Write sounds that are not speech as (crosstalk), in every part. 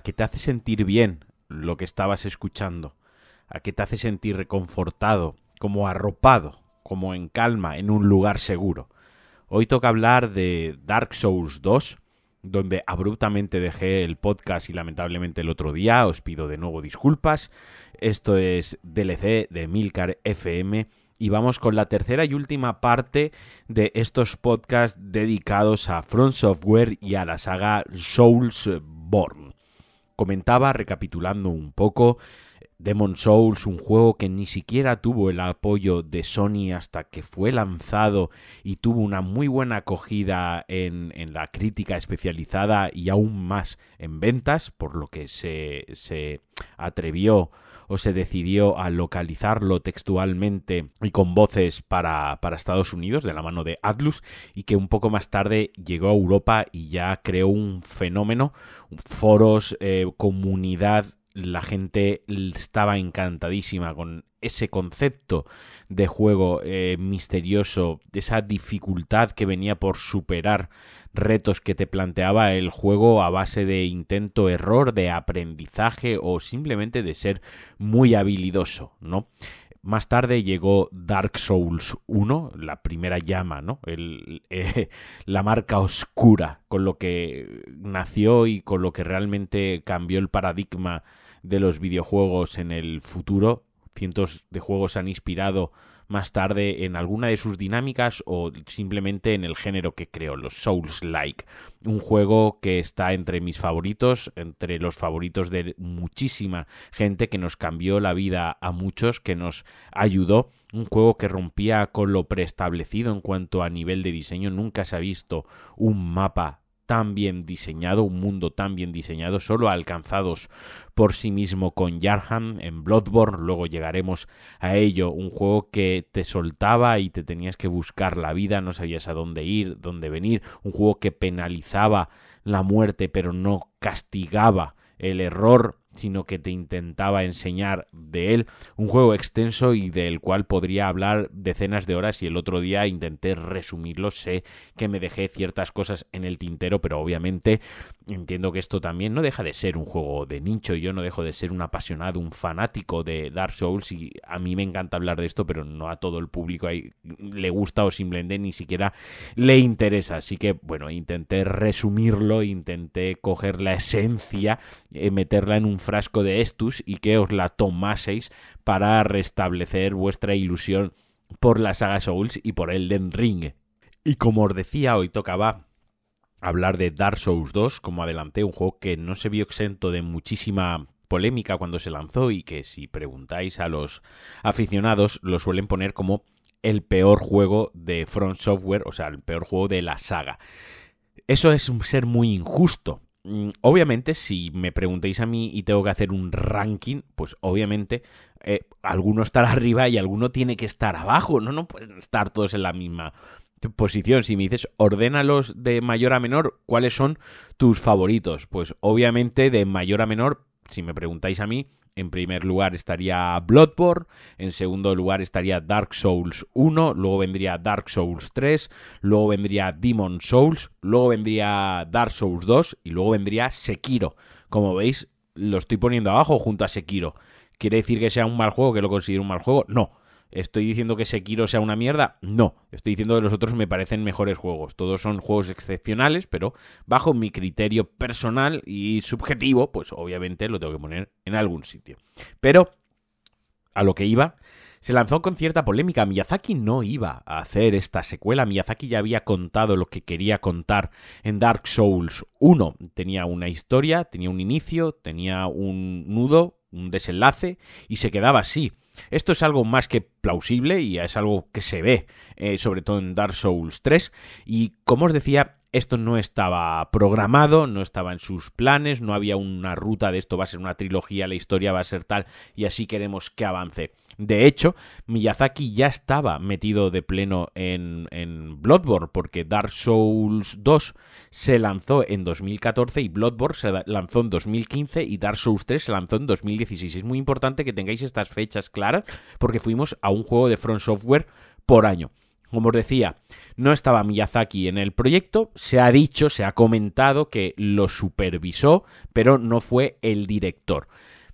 a que te hace sentir bien lo que estabas escuchando, a que te hace sentir reconfortado, como arropado, como en calma, en un lugar seguro. Hoy toca hablar de Dark Souls 2, donde abruptamente dejé el podcast y lamentablemente el otro día os pido de nuevo disculpas. Esto es DLC de Milcar FM y vamos con la tercera y última parte de estos podcasts dedicados a Front Software y a la saga Soulsborne. Comentaba, recapitulando un poco, Demon Souls, un juego que ni siquiera tuvo el apoyo de Sony hasta que fue lanzado y tuvo una muy buena acogida en, en la crítica especializada y aún más en ventas, por lo que se, se atrevió o se decidió a localizarlo textualmente y con voces para, para, Estados Unidos de la mano de Atlus y que un poco más tarde llegó a Europa y ya creó un fenómeno, foros, eh, comunidad. La gente estaba encantadísima con ese concepto de juego eh, misterioso, esa dificultad que venía por superar retos que te planteaba el juego a base de intento error, de aprendizaje o simplemente de ser muy habilidoso, ¿no? Más tarde llegó Dark Souls 1, la primera llama, ¿no? Eh, (laughs) la marca oscura con lo que nació y con lo que realmente cambió el paradigma de los videojuegos en el futuro. Cientos de juegos han inspirado más tarde en alguna de sus dinámicas o simplemente en el género que creó, los Souls-like. Un juego que está entre mis favoritos, entre los favoritos de muchísima gente que nos cambió la vida a muchos, que nos ayudó. Un juego que rompía con lo preestablecido en cuanto a nivel de diseño. Nunca se ha visto un mapa tan bien diseñado, un mundo tan bien diseñado, solo alcanzados por sí mismo con Yarham en Bloodborne, luego llegaremos a ello, un juego que te soltaba y te tenías que buscar la vida, no sabías a dónde ir, dónde venir, un juego que penalizaba la muerte pero no castigaba el error sino que te intentaba enseñar de él un juego extenso y del cual podría hablar decenas de horas. Y el otro día intenté resumirlo, sé que me dejé ciertas cosas en el tintero, pero obviamente entiendo que esto también no deja de ser un juego de nicho y yo no dejo de ser un apasionado, un fanático de Dark Souls y a mí me encanta hablar de esto, pero no a todo el público ahí le gusta o simplemente ni siquiera le interesa, así que bueno, intenté resumirlo, intenté coger la esencia, eh, meterla en un frasco de Estus y que os la tomaseis para restablecer vuestra ilusión por la saga Souls y por Elden Ring. Y como os decía, hoy tocaba hablar de Dark Souls 2, como adelanté, un juego que no se vio exento de muchísima polémica cuando se lanzó y que si preguntáis a los aficionados lo suelen poner como el peor juego de Front Software, o sea, el peor juego de la saga. Eso es un ser muy injusto, Mm, obviamente, si me preguntéis a mí y tengo que hacer un ranking, pues obviamente eh, alguno estará (laughs) arriba y alguno tiene que estar abajo, ¿no? No pueden estar todos en la misma posición. Si me dices, ordénalos de mayor a menor, ¿cuáles son tus favoritos? Pues obviamente de mayor a menor, si me preguntáis a mí, en primer lugar estaría Bloodborne, en segundo lugar estaría Dark Souls 1, luego vendría Dark Souls 3, luego vendría Demon Souls, luego vendría Dark Souls 2 y luego vendría Sekiro. Como veis, lo estoy poniendo abajo junto a Sekiro. ¿Quiere decir que sea un mal juego, que lo considero un mal juego? No. ¿Estoy diciendo que Sekiro sea una mierda? No. Estoy diciendo que los otros me parecen mejores juegos. Todos son juegos excepcionales, pero bajo mi criterio personal y subjetivo, pues obviamente lo tengo que poner en algún sitio. Pero, a lo que iba, se lanzó con cierta polémica. Miyazaki no iba a hacer esta secuela. Miyazaki ya había contado lo que quería contar en Dark Souls 1. Tenía una historia, tenía un inicio, tenía un nudo, un desenlace y se quedaba así. Esto es algo más que plausible y es algo que se ve, eh, sobre todo en Dark Souls 3. Y como os decía, esto no estaba programado, no estaba en sus planes, no había una ruta de esto va a ser una trilogía, la historia va a ser tal y así queremos que avance. De hecho, Miyazaki ya estaba metido de pleno en, Bloodborne porque Dark Souls 2 se lanzó en 2014 y Bloodborne se lanzó en 2015 y Dark Souls 3 se lanzó en 2016. Es muy importante que tengáis estas fechas claras porque fuimos a un juego de Front Software por año. Como os decía, no estaba Miyazaki en el proyecto, se ha dicho, se ha comentado que lo supervisó, pero no fue el director.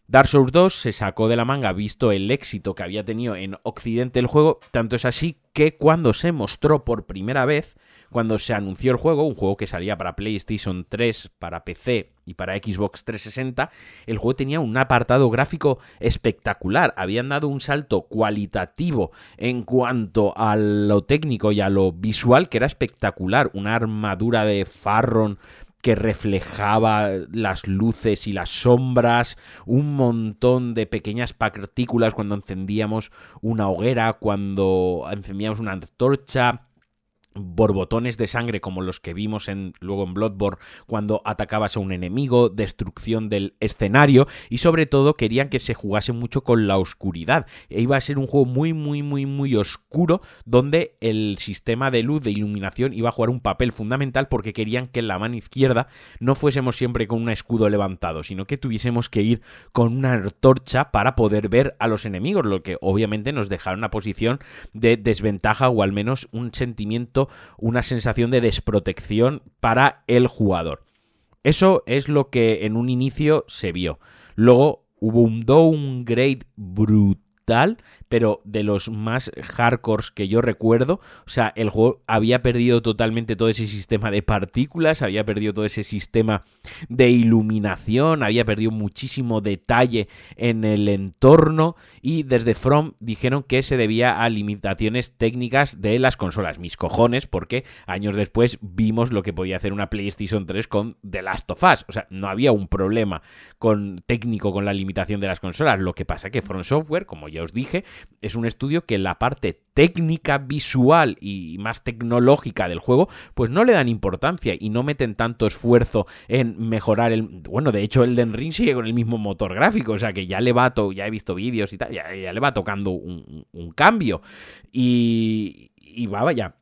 Dark Souls 2 se sacó de la manga visto el éxito que había tenido en Occidente el juego, tanto es así que cuando se mostró por primera vez, cuando se anunció el juego, un juego que salía para PlayStation 3, para PC y para Xbox 360, el juego tenía un apartado gráfico espectacular. Habían dado un salto cualitativo en cuanto a lo técnico y a lo visual, que era espectacular. Una armadura de Farron que reflejaba las luces y las sombras, un montón de pequeñas partículas cuando encendíamos una hoguera, cuando encendíamos una antorcha, borbotones de sangre como los que vimos en, luego en Bloodborne cuando atacabas a un enemigo, destrucción del escenario y sobre todo querían que se jugase mucho con la oscuridad. E iba a ser un juego muy muy muy muy oscuro donde el sistema de luz de iluminación iba a jugar un papel fundamental porque querían que en la mano izquierda no fuésemos siempre con un escudo levantado, sino que tuviésemos que ir con una antorcha para poder ver a los enemigos, lo que obviamente nos dejaba una posición de desventaja o al menos un sentimiento una sensación de desprotección para el jugador. Eso es lo que en un inicio se vio. Luego hubo un downgrade brutal pero de los más hardcores que yo recuerdo. O sea, el juego había perdido totalmente todo ese sistema de partículas, había perdido todo ese sistema de iluminación, había perdido muchísimo detalle en el entorno y desde From dijeron que se debía a limitaciones técnicas de las consolas. Mis cojones, porque años después vimos lo que podía hacer una PlayStation 3 con The Last of Us. O sea, no había un problema con técnico con la limitación de las consolas. Lo que pasa que From Software, como ya os dije, es un estudio que la parte técnica, visual y más tecnológica del juego, pues no le dan importancia y no meten tanto esfuerzo en mejorar el... Bueno, de hecho el Ring sigue con el mismo motor gráfico, o sea que ya le va, to... ya he visto vídeos y tal, ya, le va tocando un, un cambio. Y, y va, vaya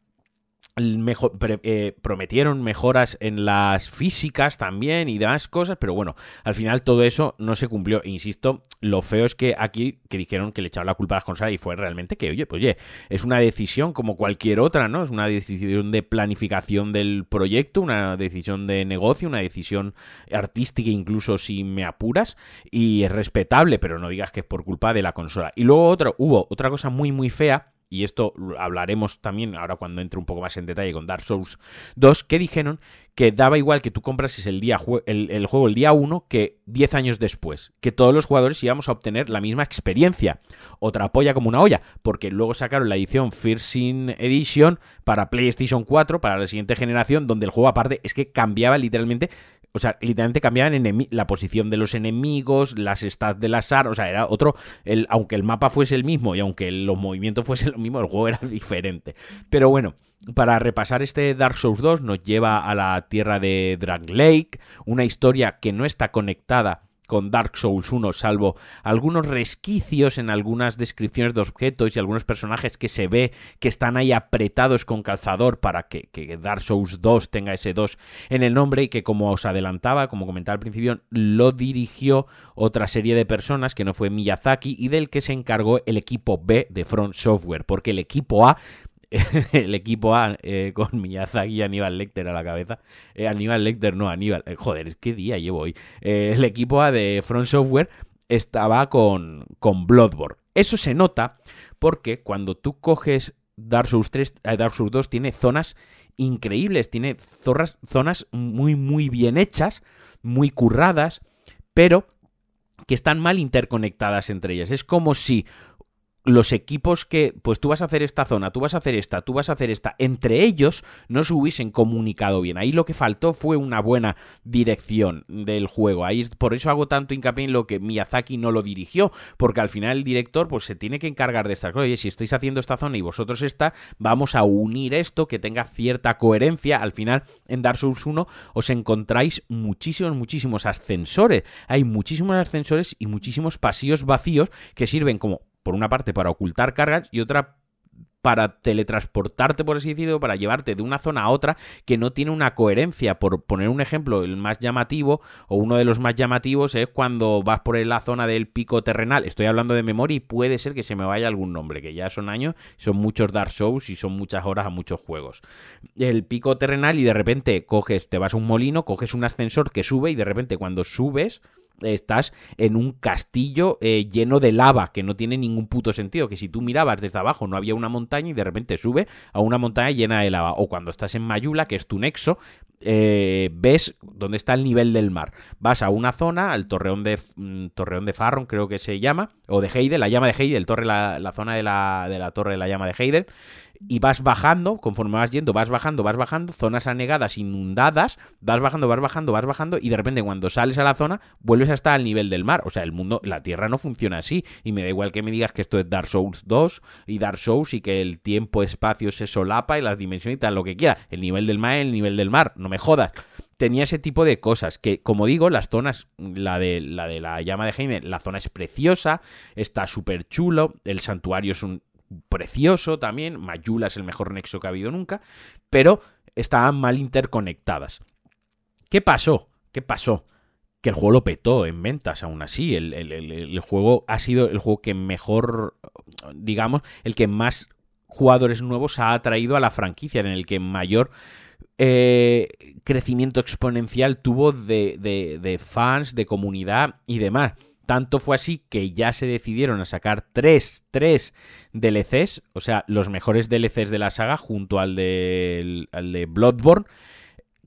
Mejor, eh, prometieron mejoras en las físicas también y demás cosas, pero bueno, al final todo eso no se cumplió. Insisto, lo feo es que aquí que dijeron que le echaron la culpa a las consolas y fue realmente que, oye, pues oye, es una decisión como cualquier otra, ¿no? Es una decisión de planificación del proyecto, una decisión de negocio, una decisión artística incluso si me apuras y es respetable, pero no digas que es por culpa de la consola. Y luego otro, hubo otra cosa muy muy fea y esto hablaremos también ahora cuando entre un poco más en detalle con Dark Souls 2, que dijeron que daba igual que tú comprases el, día, el, juego el día 1 que 10 años después, que todos los jugadores íbamos a obtener la misma experiencia. Otra polla como una olla, porque luego sacaron la edición First Edition para PlayStation 4, para la siguiente generación, donde el juego aparte es que cambiaba literalmente o sea, literalmente cambiaban la posición de los enemigos, las stats del azar, o sea, era otro, el, aunque el mapa fuese el mismo y aunque los movimientos fuesen lo mismo, el juego era (laughs) diferente. Pero bueno, para repasar este Dark Souls 2 nos lleva a la tierra de Drag Lake, una historia que no está conectada con Dark Souls 1, salvo algunos resquicios en algunas descripciones de objetos y algunos personajes que se ve que están ahí apretados con calzador para que, Dark Souls 2 tenga ese 2 en el nombre y que como os adelantaba, como comentaba al principio, lo dirigió otra serie de personas que no fue Miyazaki y del que se encargó el equipo B de Front Software, porque el equipo A (laughs) el equipo A eh, con (laughs) Miyazaki y Aníbal Lecter a la cabeza. Eh, Aníbal Lecter, no, Aníbal. Eh, joder, ¿qué día llevo hoy? el equipo A de Front Software estaba con, con Bloodborne. Eso se nota porque cuando tú coges Dark Souls 3, Dark Souls 2 tiene zonas increíbles, tiene zonas muy, muy bien hechas, muy curradas, pero que están mal interconectadas entre ellas. Es como si los equipos que, pues tú vas a hacer esta zona, tú vas a hacer esta, tú vas a hacer esta, entre ellos no se hubiesen comunicado bien. Ahí lo que faltó fue una buena dirección del juego. Ahí por eso hago tanto hincapié en lo que Miyazaki no lo dirigió, porque al final el director pues se tiene que encargar de estas cosas. Oye, si estáis haciendo esta zona y vosotros esta, vamos a unir esto que tenga cierta coherencia. Al final en Dark Souls 1 os encontráis muchísimos, muchísimos ascensores. Hay muchísimos ascensores y muchísimos pasillos vacíos que sirven como por una parte para ocultar cargas y otra para teletransportarte, por así decirlo, para llevarte de una zona a otra que no tiene una coherencia. Por poner un ejemplo, el más llamativo o uno de los más llamativos es cuando vas por la zona del pico terrenal. Estoy hablando de memoria y puede ser que se me vaya algún nombre, que ya son años, son muchos Dark Souls y son muchas horas a muchos juegos. El pico terrenal y de repente coges, te vas a un molino, coges un ascensor que sube y de repente cuando subes estás en un castillo eh, lleno de lava, que no tiene ningún puto sentido, que si tú mirabas desde abajo no había una montaña y de repente sube a una montaña llena de lava, o cuando estás en Mayula, que es tu nexo, eh, ves dónde está el nivel del mar. Vas a una zona, al torreón de, mm, torreón de Farron, creo que se llama, o de Heide, la llama de Heide, el torre, la, la zona de la, de la torre de la llama de Heide, y vas bajando, conforme vas yendo, vas bajando, vas bajando, zonas anegadas, inundadas, vas bajando, vas bajando, vas bajando, y de repente cuando sales a la zona, vuelves a estar al nivel del mar. O sea, el mundo, la Tierra no funciona así, y me da igual que me digas que esto es Dark Souls 2 y Dark Souls y que el tiempo-espacio se solapa y las dimensiones y tal, lo que quiera. El nivel del mar el nivel del mar, no me jodas tenía ese tipo de cosas que, como digo, las zonas, la de la, de la llama de Jaime, la zona es preciosa, está súper chulo, el santuario es un precioso también, Mayula es el mejor nexo que ha habido nunca, pero estaban mal interconectadas. ¿Qué pasó? ¿Qué pasó? Que el juego lo petó en ventas, aún así. El, juego ha sido el juego que mejor, digamos, el que más jugadores nuevos ha atraído a la franquicia, en el que mayor eh, crecimiento exponencial tuvo de, de fans, de comunidad y demás. Tanto fue así que ya se decidieron a sacar tres, tres DLCs, o sea, los mejores DLCs de la saga junto al de, al de Bloodborne,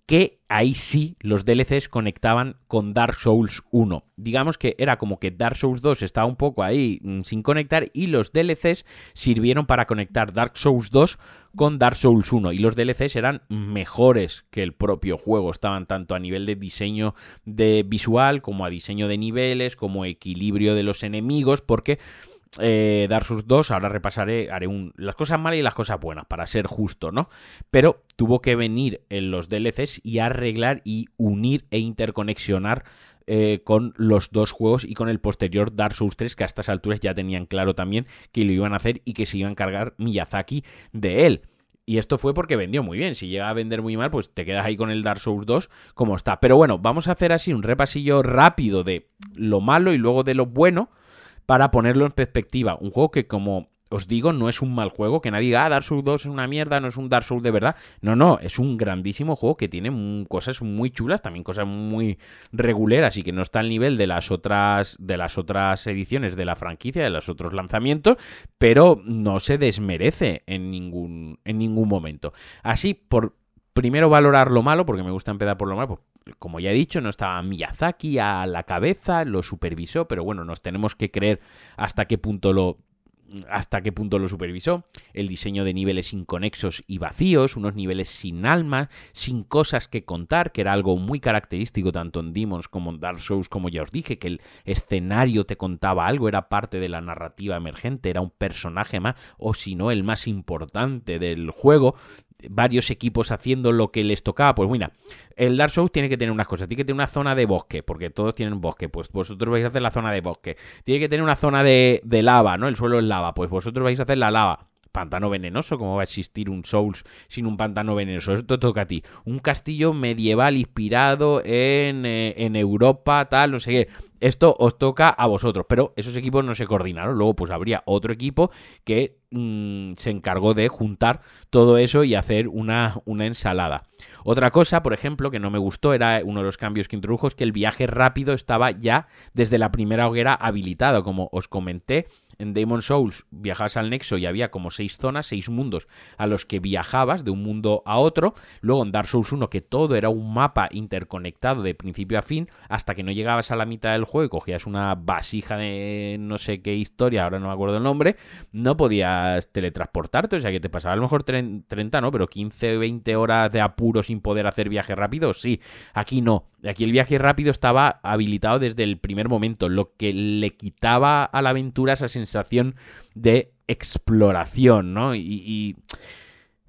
que ahí sí los DLCs conectaban con Dark Souls 1. Digamos que era como que Dark Souls 2 estaba un poco ahí mm, sin conectar y los DLCs sirvieron para conectar Dark Souls 2 con Dark Souls 1 y los DLCs eran mejores que el propio juego, estaban tanto a nivel de diseño de visual como a diseño de niveles, como equilibrio de los enemigos, porque eh, Dark Souls 2, ahora repasaré, haré un, las cosas malas y las cosas buenas, para ser justo, ¿no? Pero tuvo que venir en los DLCs y arreglar y unir e interconexionar eh, con los dos juegos y con el posterior Dark Souls 3, que a estas alturas ya tenían claro también que lo iban a hacer y que se iba a encargar Miyazaki de él. Y esto fue porque vendió muy bien. Si llega a vender muy mal, pues te quedas ahí con el Dark Souls 2 como está. Pero bueno, vamos a hacer así un repasillo rápido de lo malo y luego de lo bueno para ponerlo en perspectiva. Un juego que, como os digo, no es un mal juego, que nadie diga, ah, Dark Souls 2 es una mierda, no es un Dark Souls de verdad. No, no, es un grandísimo juego que tiene cosas muy chulas, también cosas muy reguleras y que no está al nivel de las otras de las otras ediciones de la franquicia, de los otros lanzamientos, pero no se desmerece en ningún en ningún momento. Así por primero valorar lo malo, porque me gusta empezar por lo malo, pues como ya he dicho, no estaba Miyazaki a la cabeza, lo supervisó, pero bueno, nos tenemos que creer hasta qué punto lo hasta qué punto lo supervisó, el diseño de niveles inconexos y vacíos, unos niveles sin alma, sin cosas que contar, que era algo muy característico tanto en Demons como en Dark Souls, como ya os dije, que el escenario te contaba algo, era parte de la narrativa emergente, era un personaje más, o si no, el más importante del juego, varios equipos haciendo lo que les tocaba, pues mira, el Dark Souls tiene que tener unas cosas, tiene que tener una zona de bosque, porque todos tienen bosque, pues vosotros vais a hacer la zona de bosque, tiene que tener una zona de, lava, ¿no? El suelo es lava, pues vosotros vais a hacer la lava pantano venenoso, ¿cómo va a existir un Souls sin un pantano venenoso? Esto toca a ti. Un castillo medieval inspirado en, eh, en Europa, tal, no sé qué. Esto os toca a vosotros, pero esos equipos no se coordinaron. Luego, pues habría otro equipo que mm, se encargó de juntar todo eso y hacer una, una ensalada. Otra cosa, por ejemplo, que no me gustó, era uno de los cambios que introdujo, es que el viaje rápido estaba ya desde la primera hoguera habilitado. Como os comenté, en Demon Souls viajabas al Nexo y había como seis zonas, seis mundos a los que viajabas de un mundo a otro. Luego en Dark Souls 1 que todo era un mapa interconectado de principio a fin hasta que no llegabas a la mitad del juego y cogías una vasija de no sé qué historia, ahora no me acuerdo el nombre, no podías teletransportarte, o sea que te pasaba a lo mejor 30, no, pero 15 20 horas de apuro sin poder hacer viaje rápido, sí, aquí no. Aquí el viaje rápido estaba habilitado desde el primer momento, lo que le quitaba a la aventura esa sensación de exploración, ¿no? Y,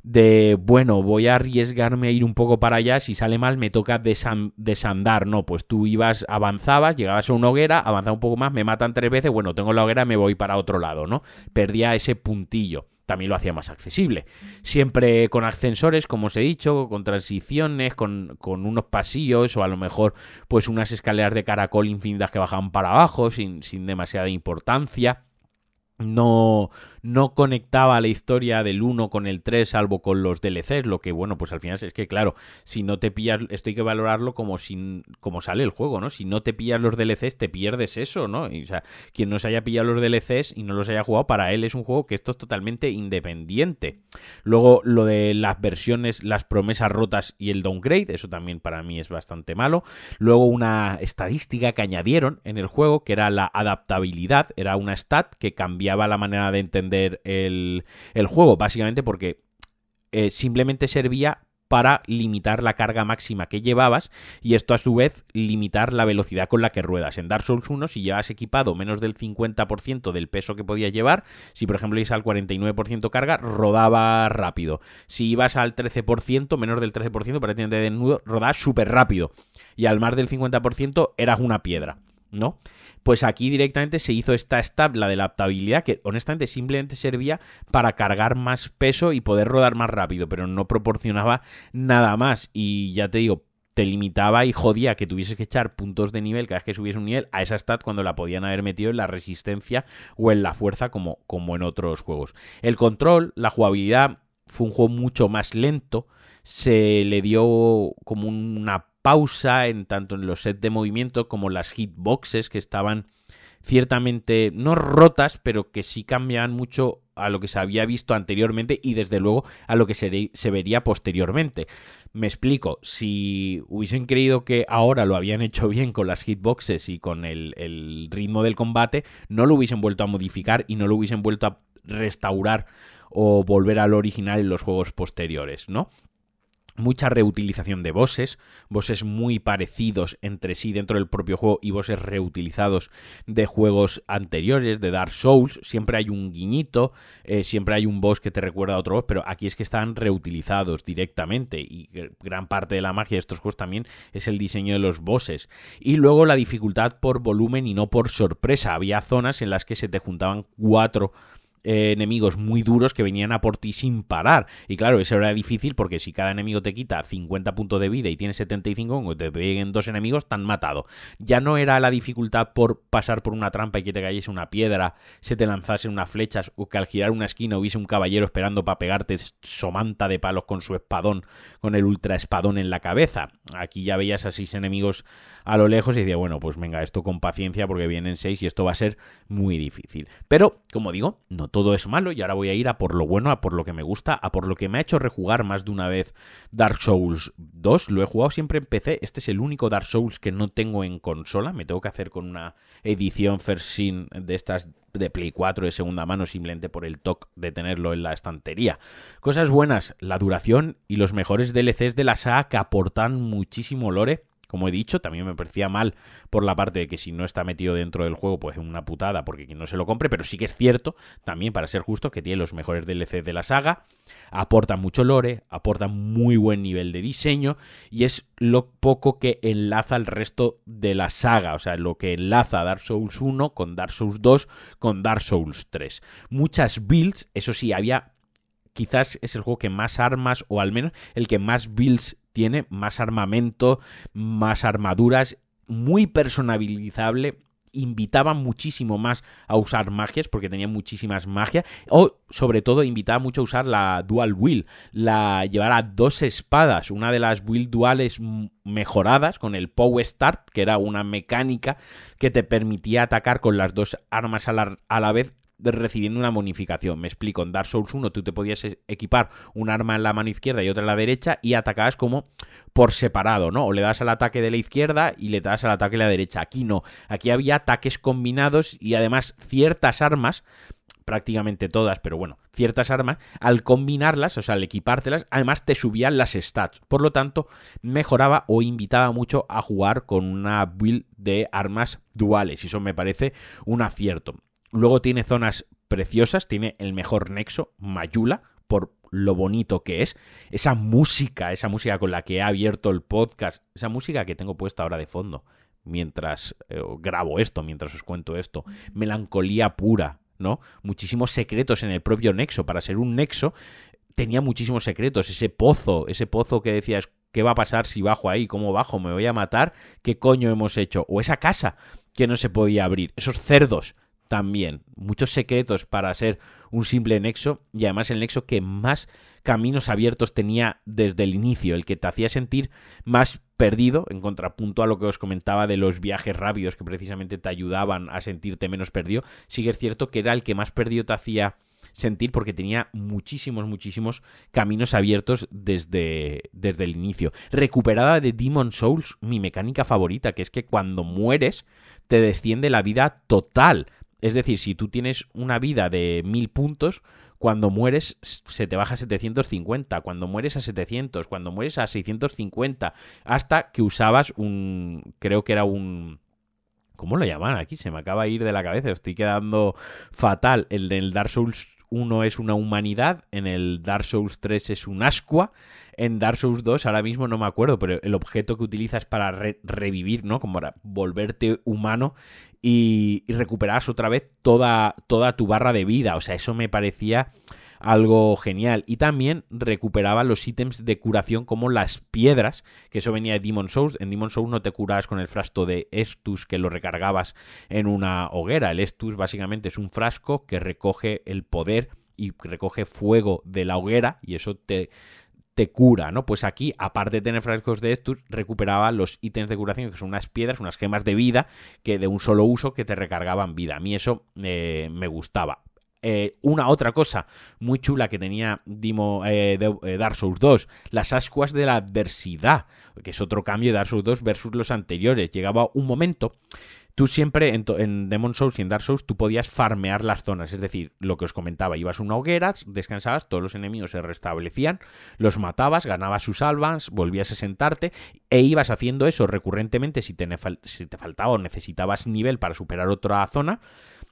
de, bueno, voy a arriesgarme a ir un poco para allá, si sale mal me toca desandar, ¿no? Pues tú ibas, avanzabas, llegabas a una hoguera, avanzaba un poco más, me matan tres veces, bueno, tengo la hoguera, me voy para otro lado, ¿no? Perdía ese puntillo también lo hacía más accesible. Siempre con ascensores, como os he dicho, con transiciones, con, con, unos pasillos o a lo mejor pues unas escaleras de caracol infinitas que bajaban para abajo sin, sin demasiada importancia no, no conectaba la historia del 1 con el 3, salvo con los DLCs, lo que, bueno, pues al final es que, claro, si no te pillas, esto hay que valorarlo como, como sale el juego, ¿no? Si no te pillas los DLCs, te pierdes eso, ¿no? O sea, quien no se haya pillado los DLCs y no los haya jugado, para él es un juego que esto es totalmente independiente. Luego, lo de las versiones, las promesas rotas y el downgrade, eso también para mí es bastante malo. Luego, una estadística que añadieron en el juego, que era la adaptabilidad, era una stat que cambiaba la manera de entender el, juego, básicamente porque eh, simplemente servía para limitar la carga máxima que llevabas y esto a su vez limitar la velocidad con la que ruedas. En Dark Souls 1 si llevas equipado menos del 50% del peso que podías llevar, si por ejemplo ibas al 49% carga, rodaba rápido. Si ibas al 13%, menos del 13% para tener de desnudo, rodaba súper rápido. Y al más del 50% eras una piedra. ¿no? Pues aquí directamente se hizo esta stab, la de la adaptabilidad, que honestamente simplemente servía para cargar más peso y poder rodar más rápido, pero no proporcionaba nada más. Y ya te digo, te limitaba y jodía que tuvieses que echar puntos de nivel cada vez que subiese un nivel a esa stat cuando la podían haber metido en la resistencia o en la fuerza como, como en otros juegos. El control, la jugabilidad, fue un juego mucho más lento. Se le dio como una pausa en tanto en los sets de movimiento como las hitboxes que estaban ciertamente no rotas, pero que sí cambiaban mucho a lo que se había visto anteriormente y desde luego a lo que se, vería posteriormente. Me explico, si hubiesen creído que ahora lo habían hecho bien con las hitboxes y con el, el ritmo del combate, no lo hubiesen vuelto a modificar y no lo hubiesen vuelto a restaurar o volver al original en los juegos posteriores, ¿no? Mucha reutilización de bosses, bosses muy parecidos entre sí dentro del propio juego y bosses reutilizados de juegos anteriores, de Dark Souls, siempre hay un guiñito, eh, siempre hay un boss que te recuerda a otro boss, pero aquí es que están reutilizados directamente y gran parte de la magia de estos juegos también es el diseño de los bosses. Y luego la dificultad por volumen y no por sorpresa, había zonas en las que se te juntaban cuatro eh, enemigos muy duros que venían a por ti sin parar. Y claro, eso era difícil porque si cada enemigo te quita 50 puntos de vida y tienes 75, cuando te peguen dos enemigos, están matado. Ya no era la dificultad por pasar por una trampa y que te cayese una piedra, se te lanzase unas flechas o que al girar una esquina hubiese un caballero esperando para pegarte somanta de palos con su espadón, con el ultra espadón en la cabeza. Aquí ya veías a seis enemigos a lo lejos y decía, bueno, pues venga, esto con paciencia porque vienen seis y esto va a ser muy difícil. Pero, como digo, no todo es malo y ahora voy a ir a por lo bueno, a por lo que me gusta, a por lo que me ha hecho rejugar más de una vez Dark Souls 2. Lo he jugado siempre en PC, este es el único Dark Souls que no tengo en consola, me tengo que hacer con una edición first de estas de Play 4 de segunda mano simplemente por el toque de tenerlo en la estantería. Cosas buenas, la duración y los mejores DLCs de la saga que aportan muchísimo lore como he dicho, también me parecía mal por la parte de que si no está metido dentro del juego, pues es una putada porque quien no se lo compre, pero sí que es cierto, también para ser justo, que tiene los mejores DLC de la saga, aporta mucho lore, aporta muy buen nivel de diseño y es lo poco que enlaza el resto de la saga, o sea, lo que enlaza Dark Souls 1 con Dark Souls 2 con Dark Souls 3. Muchas builds, eso sí, había quizás es el juego que más armas, o al menos el que más builds tiene, más armamento, más armaduras, muy personalizable invitaba muchísimo más a usar magias porque tenía muchísimas magias o sobre todo invitaba mucho a usar la dual wheel la llevar a dos espadas. Una de las wheel duales mejoradas con el power start que era una mecánica que te permitía atacar con las dos armas a la, a la vez recibiendo una bonificación. Me explico, en Dark Souls 1 tú te podías e-, equipar un arma en la mano izquierda y otra en la derecha y atacabas como por separado, ¿no? O le das al ataque de la izquierda y le das al ataque de la derecha. Aquí no, aquí había ataques combinados y además ciertas armas prácticamente todas, pero bueno, ciertas armas, al combinarlas, o sea, al equipártelas, además te subían las stats. Por lo tanto, mejoraba o invitaba mucho a jugar con una build de armas duales. Y eso me parece un acierto. Luego tiene zonas preciosas, tiene el mejor nexo, Mayula, por lo bonito que es. Esa música, esa música con la que he abierto el podcast, esa música que tengo puesta ahora de fondo mientras eh, grabo esto, mientras os cuento esto. Melancolía pura, ¿no? Muchísimos secretos en el propio Nexo. Para ser un Nexo tenía muchísimos secretos. Ese pozo, ese pozo que decías, ¿qué va a pasar si bajo ahí? ¿Cómo bajo? ¿Me voy a matar? ¿Qué coño hemos hecho? O esa casa que no se podía abrir. Esos cerdos también. Muchos secretos para ser un simple nexo y además el nexo que más caminos abiertos tenía desde el inicio, el que te hacía sentir más perdido, en contrapunto a lo que os comentaba de los viajes rápidos que precisamente te ayudaban a sentirte menos perdido, sí que es cierto que era el que más perdido te hacía sentir porque tenía muchísimos, muchísimos caminos abiertos desde, desde el inicio. Recuperada de Demon Souls, mi mecánica favorita, que es que cuando mueres te desciende la vida total. Es decir, si tú tienes una vida de mil puntos, cuando mueres se te baja a 750, cuando mueres a 700, cuando mueres a 650, hasta que usabas un, creo que era un... ¿Cómo lo llaman aquí? Se me acaba de ir de la cabeza, estoy quedando fatal. El del Dark Souls 1 es una humanidad, en el Dark Souls 3 es un ascua, en Dark Souls 2 ahora mismo no me acuerdo, pero el objeto que utilizas para revivir, ¿no? Como para volverte humano y, y recuperas otra vez toda, toda tu barra de vida. O sea, eso me parecía algo genial. Y también recuperaba los ítems de curación como las piedras, que eso venía de Demon Souls. En Demon Souls no te curabas con el frasco de Estus que lo recargabas en una hoguera. El Estus básicamente es un frasco que recoge el poder y recoge fuego de la hoguera y eso te, te cura, ¿no? Pues aquí, aparte de tener frascos de Estus, recuperaba los ítems de curación, que son unas piedras, unas gemas de vida, que de un solo uso que te recargaban vida. A mí eso eh, me gustaba. Eh, una otra cosa muy chula que tenía Dimo, eh, Dark Souls 2, las ascuas de la adversidad, que es otro cambio de Dark Souls 2 versus los anteriores. Llegaba un momento tú siempre en, en, Demon Souls y en Dark Souls tú podías farmear las zonas, es decir, lo que os comentaba, ibas a una hoguera, descansabas, todos los enemigos se restablecían, los matabas, ganabas sus almas, volvías a sentarte e ibas haciendo eso recurrentemente. Si te, faltaba o necesitabas nivel para superar otra zona,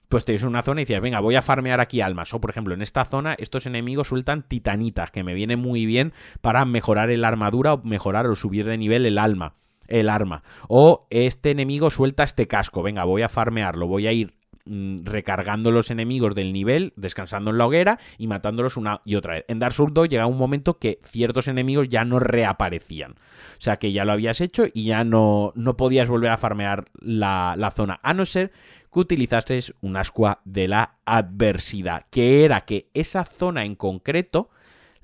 pues te una zona y decías, venga, voy a farmear aquí almas. O por ejemplo, en esta zona estos enemigos sueltan titanitas, que me viene muy bien para mejorar la armadura o mejorar o subir de nivel el alma el arma. O este enemigo suelta este casco. Venga, voy a farmearlo. Voy a ir mm, recargando los enemigos del nivel, descansando en la hoguera y matándolos una y otra vez. En Dark Souls 2 llega un momento que ciertos enemigos ya no reaparecían. O sea que ya lo habías hecho y ya no, no podías volver a farmear la, la zona. A no ser que utilizases un ascua de la adversidad. Que era que esa zona en concreto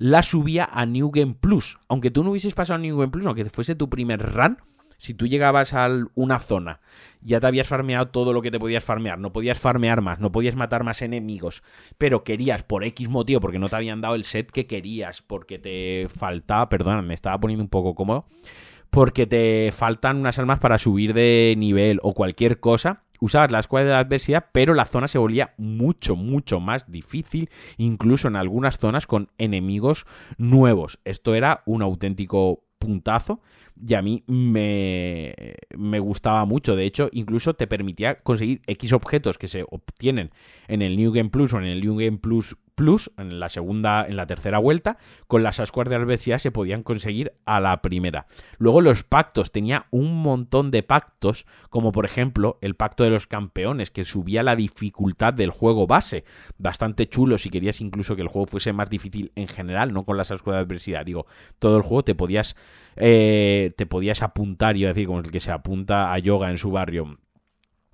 la subía a New Game Plus. Aunque tú no hubieses pasado a New Game Plus, aunque fuese tu primer run, si tú llegabas a una zona, ya te habías farmeado todo lo que te podías farmear, no podías farmear más, no podías matar más enemigos, pero querías por X motivo, porque no te habían dado el set que querías, porque te faltaba, perdón, me estaba poniendo un poco cómodo, porque te faltan unas almas para subir de nivel o cualquier cosa, usabas la escuadra de la adversidad, pero la zona se volvía mucho, mucho más difícil, incluso en algunas zonas con enemigos nuevos. Esto era un auténtico puntazo y a mí me, me, gustaba mucho. De hecho, incluso te permitía conseguir X objetos que se obtienen en el New Game Plus o en el New Game Plus Plus en la segunda, en la tercera vuelta, con las ascuas de adversidad se podían conseguir a la primera. Luego los pactos, tenía un montón de pactos, como por ejemplo el pacto de los campeones, que subía la dificultad del juego base. Bastante chulo si querías incluso que el juego fuese más difícil en general, no con las ascuas de adversidad. Digo, todo el juego te podías, eh, te podías apuntar, a decir, como el que se apunta a yoga en su barrio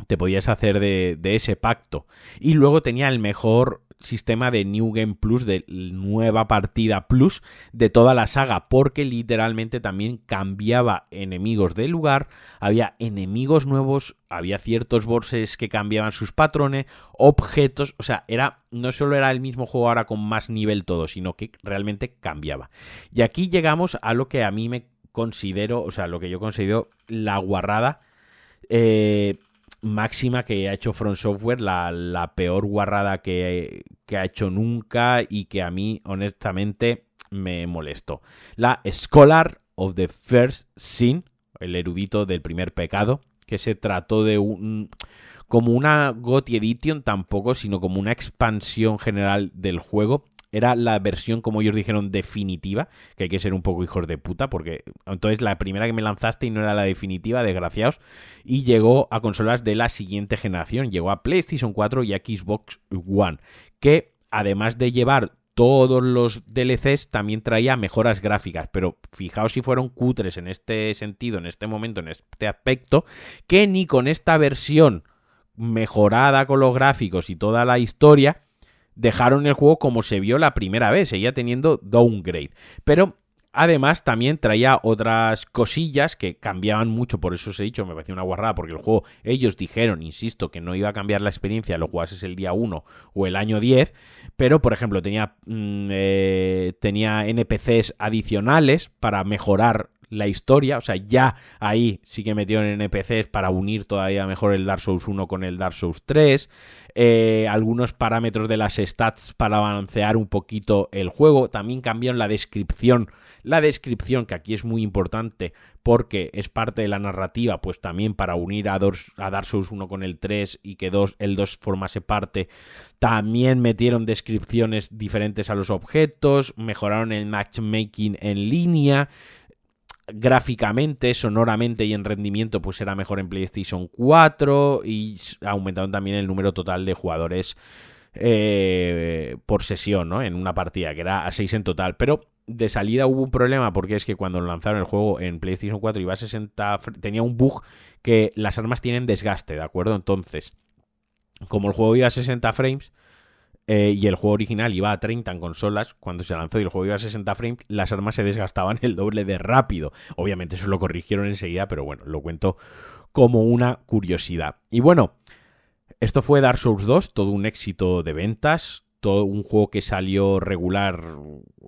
te podías hacer de, de, ese pacto. Y luego tenía el mejor sistema de New Game Plus, de nueva partida Plus de toda la saga, porque literalmente también cambiaba enemigos de lugar, había enemigos nuevos, había ciertos bosses que cambiaban sus patrones, objetos, o sea, era no solo era el mismo juego ahora con más nivel todo, sino que realmente cambiaba. Y aquí llegamos a lo que a mí me considero, o sea, lo que yo considero la guarrada eh, máxima que ha hecho Front Software, la, peor guarrada que, ha hecho nunca y que a mí, honestamente, me molestó. La Scholar of the First Sin, el erudito del primer pecado, que se trató de un como una GOTY Edition tampoco, sino como una expansión general del juego. Era la versión, como ellos dijeron, definitiva, que hay que ser un poco hijos de puta, porque entonces la primera que me lanzaste y no era la definitiva, desgraciados, y llegó a consolas de la siguiente generación, llegó a PlayStation 4 y a Xbox One, que además de llevar todos los DLCs también traía mejoras gráficas, pero fijaos si fueron cutres en este sentido, en este momento, en este aspecto, que ni con esta versión mejorada con los gráficos y toda la historia, dejaron el juego como se vio la primera vez, seguía teniendo downgrade. Pero además también traía otras cosillas que cambiaban mucho, por eso os he dicho, me parecía una guarrada, porque el juego, ellos dijeron, insisto, que no iba a cambiar la experiencia, lo jugases el día 1 o el año 10, pero por ejemplo tenía, mm, eh, tenía NPCs adicionales para mejorar la historia, o sea, ya ahí sí que metieron NPCs para unir todavía mejor el Dark Souls 1 con el Dark Souls 3, eh, algunos parámetros de las stats para balancear un poquito el juego, también cambiaron la descripción, la descripción que aquí es muy importante porque es parte de la narrativa, pues también para unir a, Dark Souls 1 con el 3 y que dos, el 2 formase parte, también metieron descripciones diferentes a los objetos, mejoraron el matchmaking en línea, gráficamente, sonoramente y en rendimiento pues era mejor en PlayStation 4 y aumentaron también el número total de jugadores eh, por sesión, ¿no? En una partida, que era a 6 en total. Pero de salida hubo un problema porque es que cuando lanzaron el juego en PlayStation 4 iba a 60, tenía un bug que las armas tienen desgaste, ¿de acuerdo? Entonces, como el juego iba a 60 frames, eh, y el juego original iba a 30 en consolas, cuando se lanzó y el juego iba a 60 frames, las armas se desgastaban el doble de rápido. Obviamente eso lo corrigieron enseguida, pero bueno, lo cuento como una curiosidad. Y bueno, esto fue Dark Souls 2, todo un éxito de ventas, todo un juego que salió regular,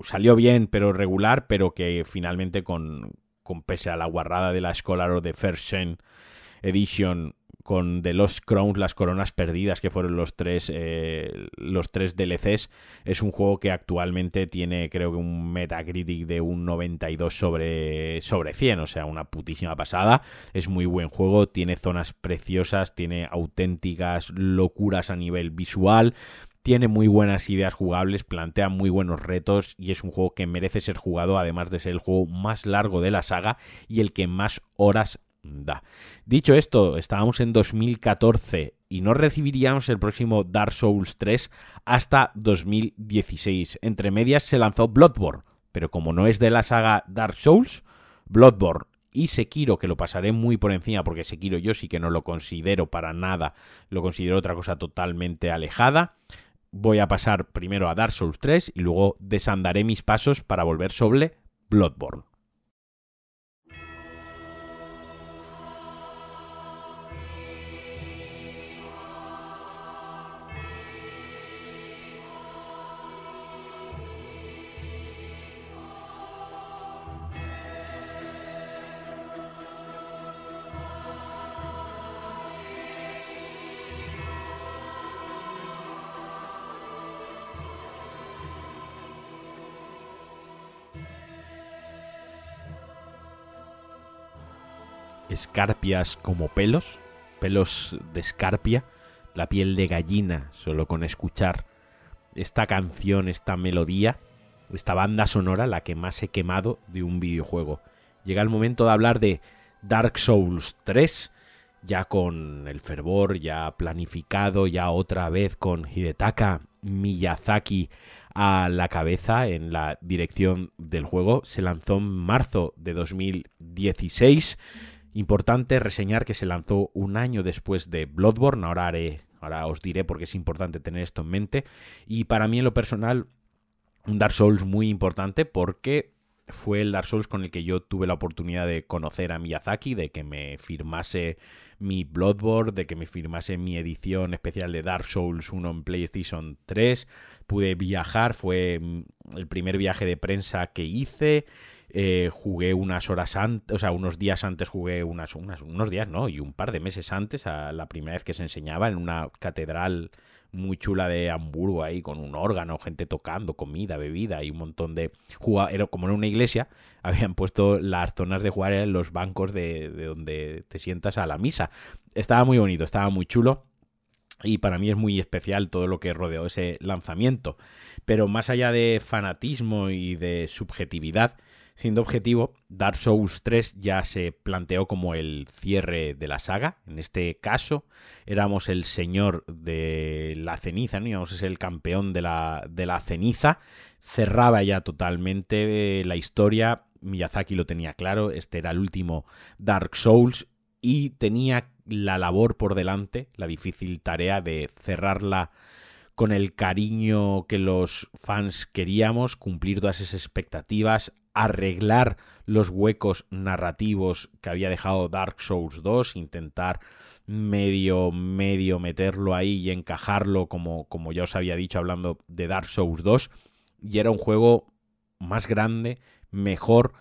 salió bien, pero regular, pero que finalmente con, con pese a la guarrada de la Scholar o de First Edition con The Lost Crowns, las coronas perdidas, que fueron los tres, eh, los tres DLCs. Es un juego que actualmente tiene, creo que, un Metacritic de un 92 sobre, sobre 100, o sea, una putísima pasada. Es muy buen juego, tiene zonas preciosas, tiene auténticas locuras a nivel visual. Tiene muy buenas ideas jugables, plantea muy buenos retos y es un juego que merece ser jugado, además de ser el juego más largo de la saga y el que más horas Dicho esto, estábamos en 2014 y no recibiríamos el próximo Dark Souls 3 hasta 2016. Entre medias se lanzó Bloodborne, pero como no es de la saga Dark Souls, Bloodborne y Sekiro, que lo pasaré muy por encima porque Sekiro yo sí que no lo considero para nada, lo considero otra cosa totalmente alejada. Voy a pasar primero a Dark Souls 3 y luego desandaré mis pasos para volver sobre Bloodborne. Escarpias como pelos, pelos de escarpia, la piel de gallina solo con escuchar esta canción, esta melodía, esta banda sonora, la que más he quemado de un videojuego. Llega el momento de hablar de Dark Souls 3, ya con el fervor, ya planificado, ya otra vez con Hidetaka Miyazaki a la cabeza en la dirección del juego. Se lanzó en marzo de 2016 Importante reseñar que se lanzó un año después de Bloodborne, ahora haré, ahora os diré porque es importante tener esto en mente. Y para mí en lo personal, un Dark Souls muy importante porque fue el Dark Souls con el que yo tuve la oportunidad de conocer a Miyazaki, de que me firmase mi Bloodborne, de que me firmase mi edición especial de Dark Souls 1 en PlayStation 3. Pude viajar, fue mm, el primer viaje de prensa que hice. Eh, jugué unas horas antes, o sea, unos días antes jugué unas, unas, unos días, ¿no? Y un par de meses antes, a la primera vez que se enseñaba en una catedral muy chula de Hamburgo ahí, con un órgano, gente tocando, comida, bebida y un montón de... Era como en una iglesia, (laughs) habían puesto las zonas de jugar en los bancos de, de donde te sientas a la misa. Estaba muy bonito, estaba muy chulo. y para mí es muy especial todo lo que rodeó ese lanzamiento. Pero más allá de fanatismo y de subjetividad, siendo objetivo, Dark Souls 3 ya se planteó como el cierre de la saga. En este caso, éramos el señor de la ceniza, ¿no? íbamos a ser el campeón de la, de la ceniza. Cerraba ya totalmente eh, la historia. Miyazaki lo tenía claro, este era el último Dark Souls y tenía la labor por delante, la difícil tarea de cerrarla con el cariño que los fans queríamos, cumplir todas esas expectativas, arreglar los huecos narrativos que había dejado Dark Souls 2, intentar medio, medio meterlo ahí y encajarlo como, como ya os había dicho hablando de Dark Souls 2. Y era un juego más grande, mejor,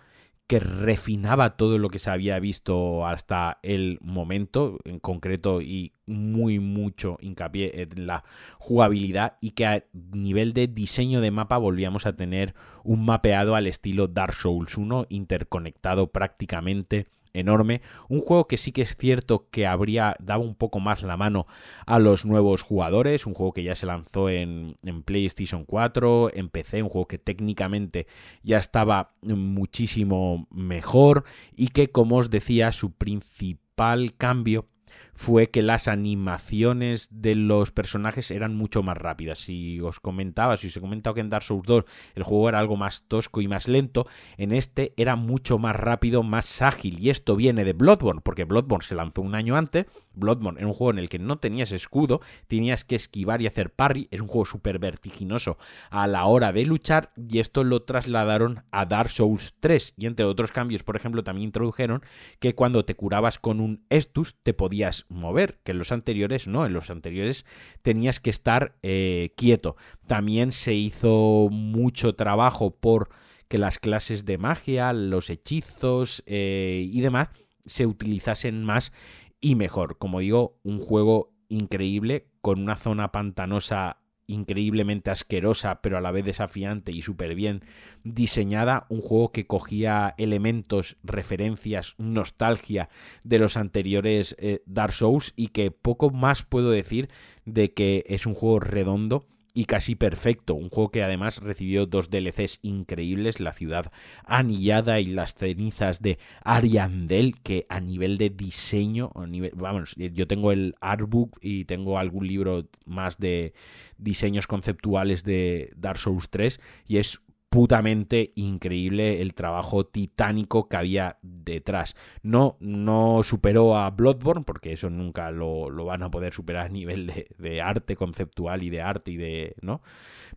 que refinaba todo lo que se había visto hasta el momento, en concreto y muy mucho hincapié en la jugabilidad y que a nivel de diseño de mapa volvíamos a tener un mapeado al estilo Dark Souls 1 interconectado prácticamente enorme. Un juego que sí que es cierto que habría dado un poco más la mano a los nuevos jugadores. Un juego que ya se lanzó en, en, PlayStation 4, en PC, un juego que técnicamente ya estaba muchísimo mejor y que, como os decía, su principal cambio fue que las animaciones de los personajes eran mucho más rápidas. Si os comentaba, si os he comentado que en Dark Souls 2 el juego era algo más tosco y más lento, en este era mucho más rápido, más ágil. Y esto viene de Bloodborne, porque Bloodborne se lanzó un año antes. Bloodborne era un juego en el que no tenías escudo, tenías que esquivar y hacer parry. Es un juego súper vertiginoso a la hora de luchar. Y esto lo trasladaron a Dark Souls 3. Y entre otros cambios, por ejemplo, también introdujeron que cuando te curabas con un Estus te podías mover, que en los anteriores no, en los anteriores tenías que estar eh, quieto. También se hizo mucho trabajo por que las clases de magia, los hechizos eh, y demás se utilizasen más y mejor. Como digo, un juego increíble con una zona pantanosa increíblemente asquerosa, pero a la vez desafiante y súper bien diseñada. Un juego que cogía elementos, referencias, nostalgia de los anteriores eh, Dark Souls y que poco más puedo decir de que es un juego redondo y casi perfecto. Un juego que además recibió dos DLCs increíbles, La ciudad anillada y las cenizas de Ariandel, que a nivel de diseño, vamos, yo tengo el artbook y tengo algún libro más de diseños conceptuales de Dark Souls 3 y es putamente increíble el trabajo titánico que había detrás. No, no superó a Bloodborne, porque eso nunca lo, van a poder superar a nivel de, de, arte conceptual y de arte y de. ¿no?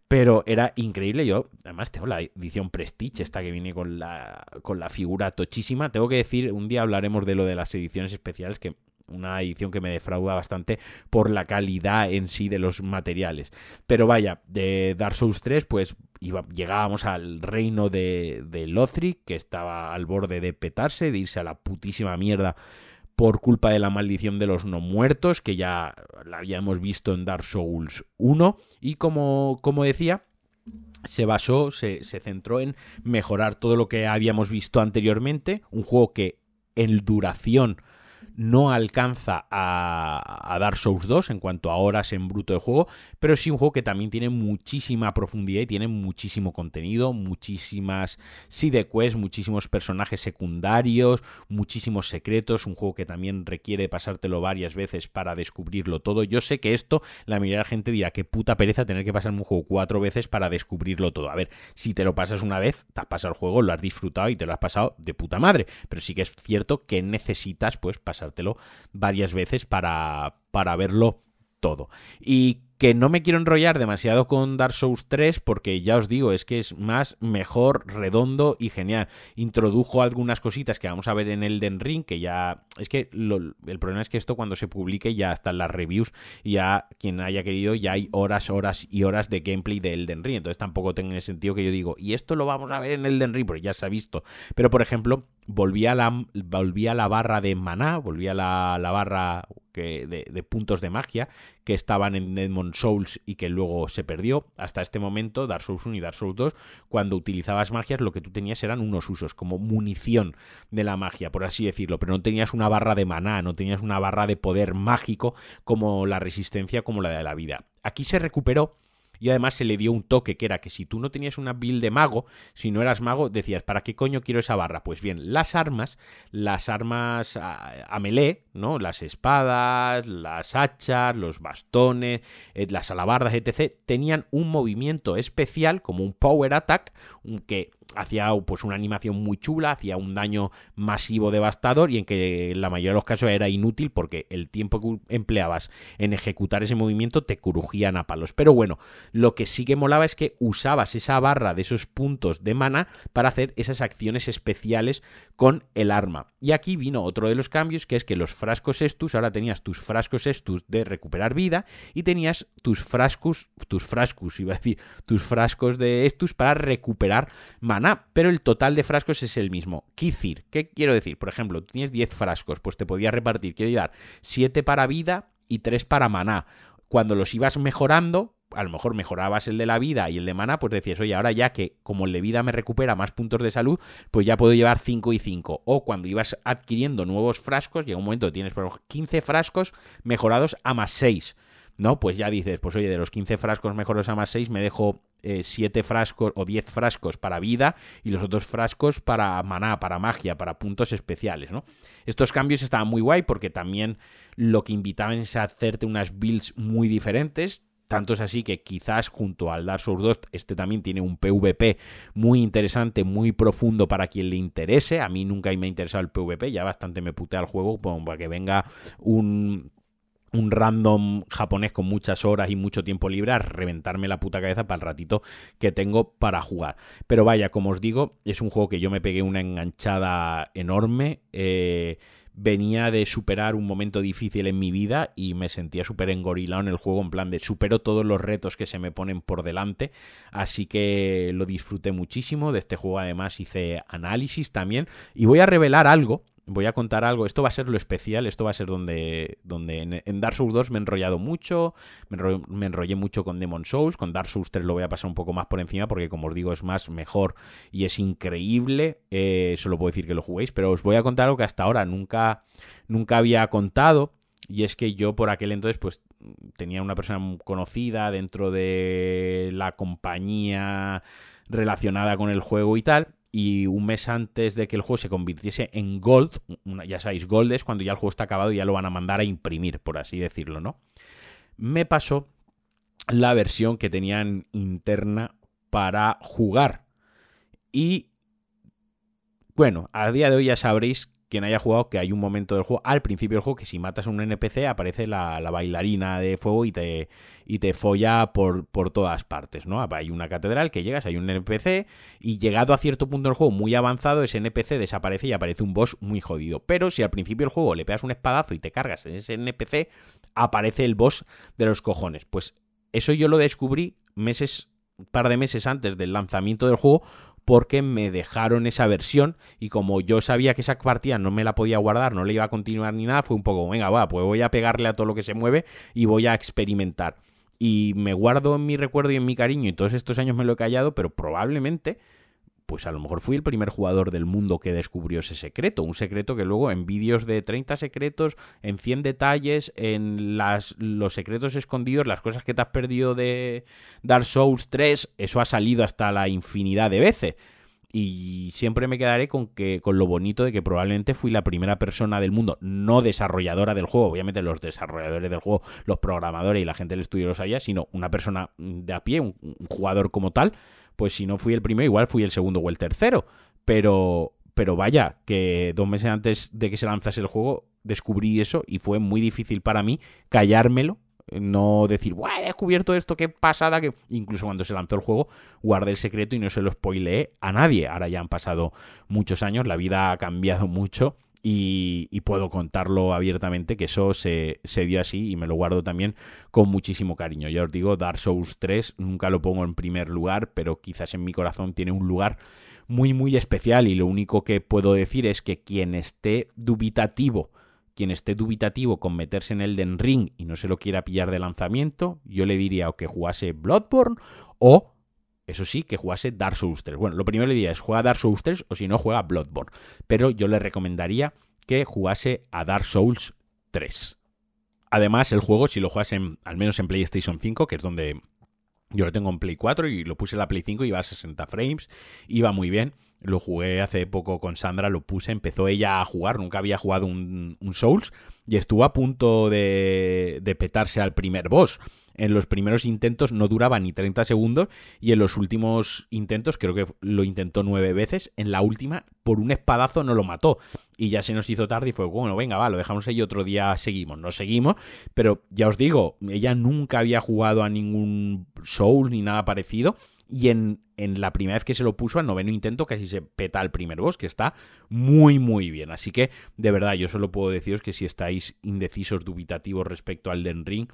Pero era increíble. Yo, además, tengo la edición Prestige, esta que viene con la, con la figura tochísima. Tengo que decir, un día hablaremos de lo de las ediciones especiales que una edición que me defrauda bastante por la calidad en sí de los materiales. Pero vaya, de Dark Souls 3, pues llegábamos al reino de, de Lothric, que estaba al borde de petarse, de irse a la putísima mierda por culpa de la maldición de los no muertos, que ya la habíamos visto en Dark Souls 1. Y como, como decía, se basó, se, se centró en mejorar todo lo que habíamos visto anteriormente. Un juego que en duración no alcanza a, a, Dark Souls 2 en cuanto a horas en bruto de juego, pero sí un juego que también tiene muchísima profundidad y tiene muchísimo contenido, muchísimas side quests, muchísimos personajes secundarios, muchísimos secretos, un juego que también requiere pasártelo varias veces para descubrirlo todo. Yo sé que esto, la mayoría de la gente dirá que puta pereza tener que pasar un juego cuatro veces para descubrirlo todo. A ver, si te lo pasas una vez, te has pasado el juego, lo has disfrutado y te lo has pasado de puta madre, pero sí que es cierto que necesitas pues pasar varias veces para, para verlo todo. Y que no me quiero enrollar demasiado con Dark Souls 3 porque ya os digo, es que es más, mejor, redondo y genial. Introdujo algunas cositas que vamos a ver en Elden Ring, que ya... Es que el problema es que esto cuando se publique ya están las reviews, ya quien haya querido, ya hay horas, horas y horas de gameplay de Elden Ring. Entonces tampoco tiene sentido que yo digo, y esto lo vamos a ver en Elden Ring, porque ya se ha visto. Pero por ejemplo, volvía la, volvía la barra de maná, volvía la, la barra que, de, puntos de magia que estaban en Demon Souls y que luego se perdió. Hasta este momento, Dark Souls 1 y Dark Souls 2, cuando utilizabas magias, lo que tú tenías eran unos usos, como munición de la magia, por así decirlo, pero no tenías una barra de maná, no tenías una barra de poder mágico como la resistencia, como la de la vida. Aquí se recuperó y además se le dio un toque que era que si tú no tenías una build de mago, si no eras mago, decías, ¿para qué coño quiero esa barra? Pues bien, las armas, las armas a, melee, ¿no? Las espadas, las hachas, los bastones, eh, las alabardas, etc., tenían un movimiento especial, como un power attack, que hacía pues una animación muy chula, hacía un daño masivo devastador y en que en la mayoría de los casos era inútil porque el tiempo que empleabas en ejecutar ese movimiento te crujían a palos. Pero bueno, lo que sí que molaba es que usabas esa barra de esos puntos de mana para hacer esas acciones especiales con el arma. Y aquí vino otro de los cambios que es que los frascos estus, ahora tenías tus frascos estus de recuperar vida y tenías tus frascos, tus frascos, iba a decir, tus frascos de estus para recuperar mana pero el total de frascos es el mismo. Kizir, ¿qué quiero decir? Por ejemplo, tienes 10 frascos, pues te podías repartir, quiero llevar 7 para vida y 3 para maná. Cuando los ibas mejorando, a lo mejor mejorabas el de la vida y el de mana, pues decías, oye, ahora ya que como el de vida me recupera más puntos de salud, pues ya puedo llevar 5 y 5. O cuando ibas adquiriendo nuevos frascos, llega un momento tienes por 15 frascos mejorados a más 6. ¿No? Pues ya dices, pues oye, de los 15 frascos mejorados a más 6 me dejo 7 eh, frascos o 10 frascos para vida y los otros frascos para maná, para magia, para puntos especiales, ¿no? Estos cambios estaban muy guay porque también lo que invitaban es a hacerte unas builds muy diferentes. Tanto es así que quizás junto al Dark Souls 2 este también tiene un PvP muy interesante, muy profundo para quien le interese. A mí nunca me ha interesado el PvP, ya bastante me putea el juego para que venga un un random japonés con muchas horas y mucho tiempo libre a reventarme la puta cabeza para el ratito que tengo para jugar. Pero vaya, como os digo, es un juego que yo me pegué una enganchada enorme. Eh, venía de superar un momento difícil en mi vida y me sentía súper engorilado en el juego, en plan de supero todos los retos que se me ponen por delante. Así que lo disfruté muchísimo. De este juego además hice análisis también. Y voy a revelar algo voy a contar algo. Esto va a ser lo especial. Esto va a ser donde, donde en, Dark Souls 2 me he enrollado mucho. Me, enrollé mucho con Demon Souls. Con Dark Souls 3 lo voy a pasar un poco más por encima porque, como os digo, es más mejor y es increíble. Eh, solo puedo decir que lo juguéis. Pero os voy a contar algo que hasta ahora nunca, nunca había contado. Y es que yo por aquel entonces, pues tenía una persona conocida dentro de la compañía relacionada con el juego y tal y un mes antes de que el juego se convirtiese en Gold, ya sabéis, Gold es cuando ya el juego está acabado y ya lo van a mandar a imprimir, por así decirlo, ¿no? Me pasó la versión que tenían interna para jugar. Y bueno, a día de hoy ya sabréis quien haya jugado que hay un momento del juego, al principio del juego, que si matas a un NPC aparece la, bailarina de fuego y te, y te folla por, por, todas partes, ¿no? Hay una catedral que llegas, hay un NPC y llegado a cierto punto del juego muy avanzado, ese NPC desaparece y aparece un boss muy jodido. Pero si al principio del juego le pegas un espadazo y te cargas en ese NPC, aparece el boss de los cojones. Pues eso yo lo descubrí meses, un par de meses antes del lanzamiento del juego porque me dejaron esa versión y como yo sabía que esa partida no me la podía guardar, no le iba a continuar ni nada, fue un poco, venga, va, pues voy a pegarle a todo lo que se mueve y voy a experimentar. Y me guardo en mi recuerdo y en mi cariño y todos estos años me lo he callado, pero probablemente pues a lo mejor fui el primer jugador del mundo que descubrió ese secreto. Un secreto que luego en vídeos de 30 secretos, en 100 detalles, en las, los secretos escondidos, las cosas que te has perdido de Dark Souls 3, eso ha salido hasta la infinidad de veces. Y siempre me quedaré con, que, con lo bonito de que probablemente fui la primera persona del mundo, no desarrolladora del juego, obviamente los desarrolladores del juego, los programadores y la gente del estudio lo sabía, sino una persona de a pie, un jugador como tal, pues si no fui el primero, igual fui el segundo o el tercero. Pero, pero vaya, que dos meses antes de que se lanzase el juego descubrí eso y fue muy difícil para mí callármelo. No decir, ¡guau! He descubierto esto, qué pasada. que Incluso cuando se lanzó el juego, guardé el secreto y no se lo spoileé a nadie. Ahora ya han pasado muchos años, la vida ha cambiado mucho y, puedo contarlo abiertamente que eso se, se, dio así y me lo guardo también con muchísimo cariño. Ya os digo, Dark Souls 3 nunca lo pongo en primer lugar, pero quizás en mi corazón tiene un lugar muy muy especial y lo único que puedo decir es que quien esté dubitativo quien esté dubitativo con meterse en el Den Ring y no se lo quiera pillar de lanzamiento, yo le diría o que jugase Bloodborne o eso sí, que jugase Dark Souls 3. Bueno, lo primero le diría es juega Dark Souls 3 o si no juega Bloodborne. Pero yo le recomendaría que jugase a Dark Souls 3. Además, el juego, si lo juegas en, al menos en PlayStation 5, que es donde yo lo tengo en Play 4 y lo puse en la Play 5, iba a 60 frames, iba muy bien. Lo jugué hace poco con Sandra, lo puse, empezó ella a jugar, nunca había jugado un, un Souls y estuvo a punto de, de petarse al primer boss en los primeros intentos no duraba ni 30 segundos y en los últimos intentos, creo que lo intentó nueve veces, en la última por un espadazo no lo mató. Y ya se nos hizo tarde y fue, bueno, venga, va, lo dejamos ahí otro día seguimos. No seguimos, pero ya os digo, ella nunca había jugado a ningún Soul ni nada parecido. Y en, en, la primera vez que se lo puso al noveno intento casi se peta el primer boss, que está muy muy bien. Así que de verdad yo solo puedo deciros que si estáis indecisos, dubitativos respecto al Den Ring,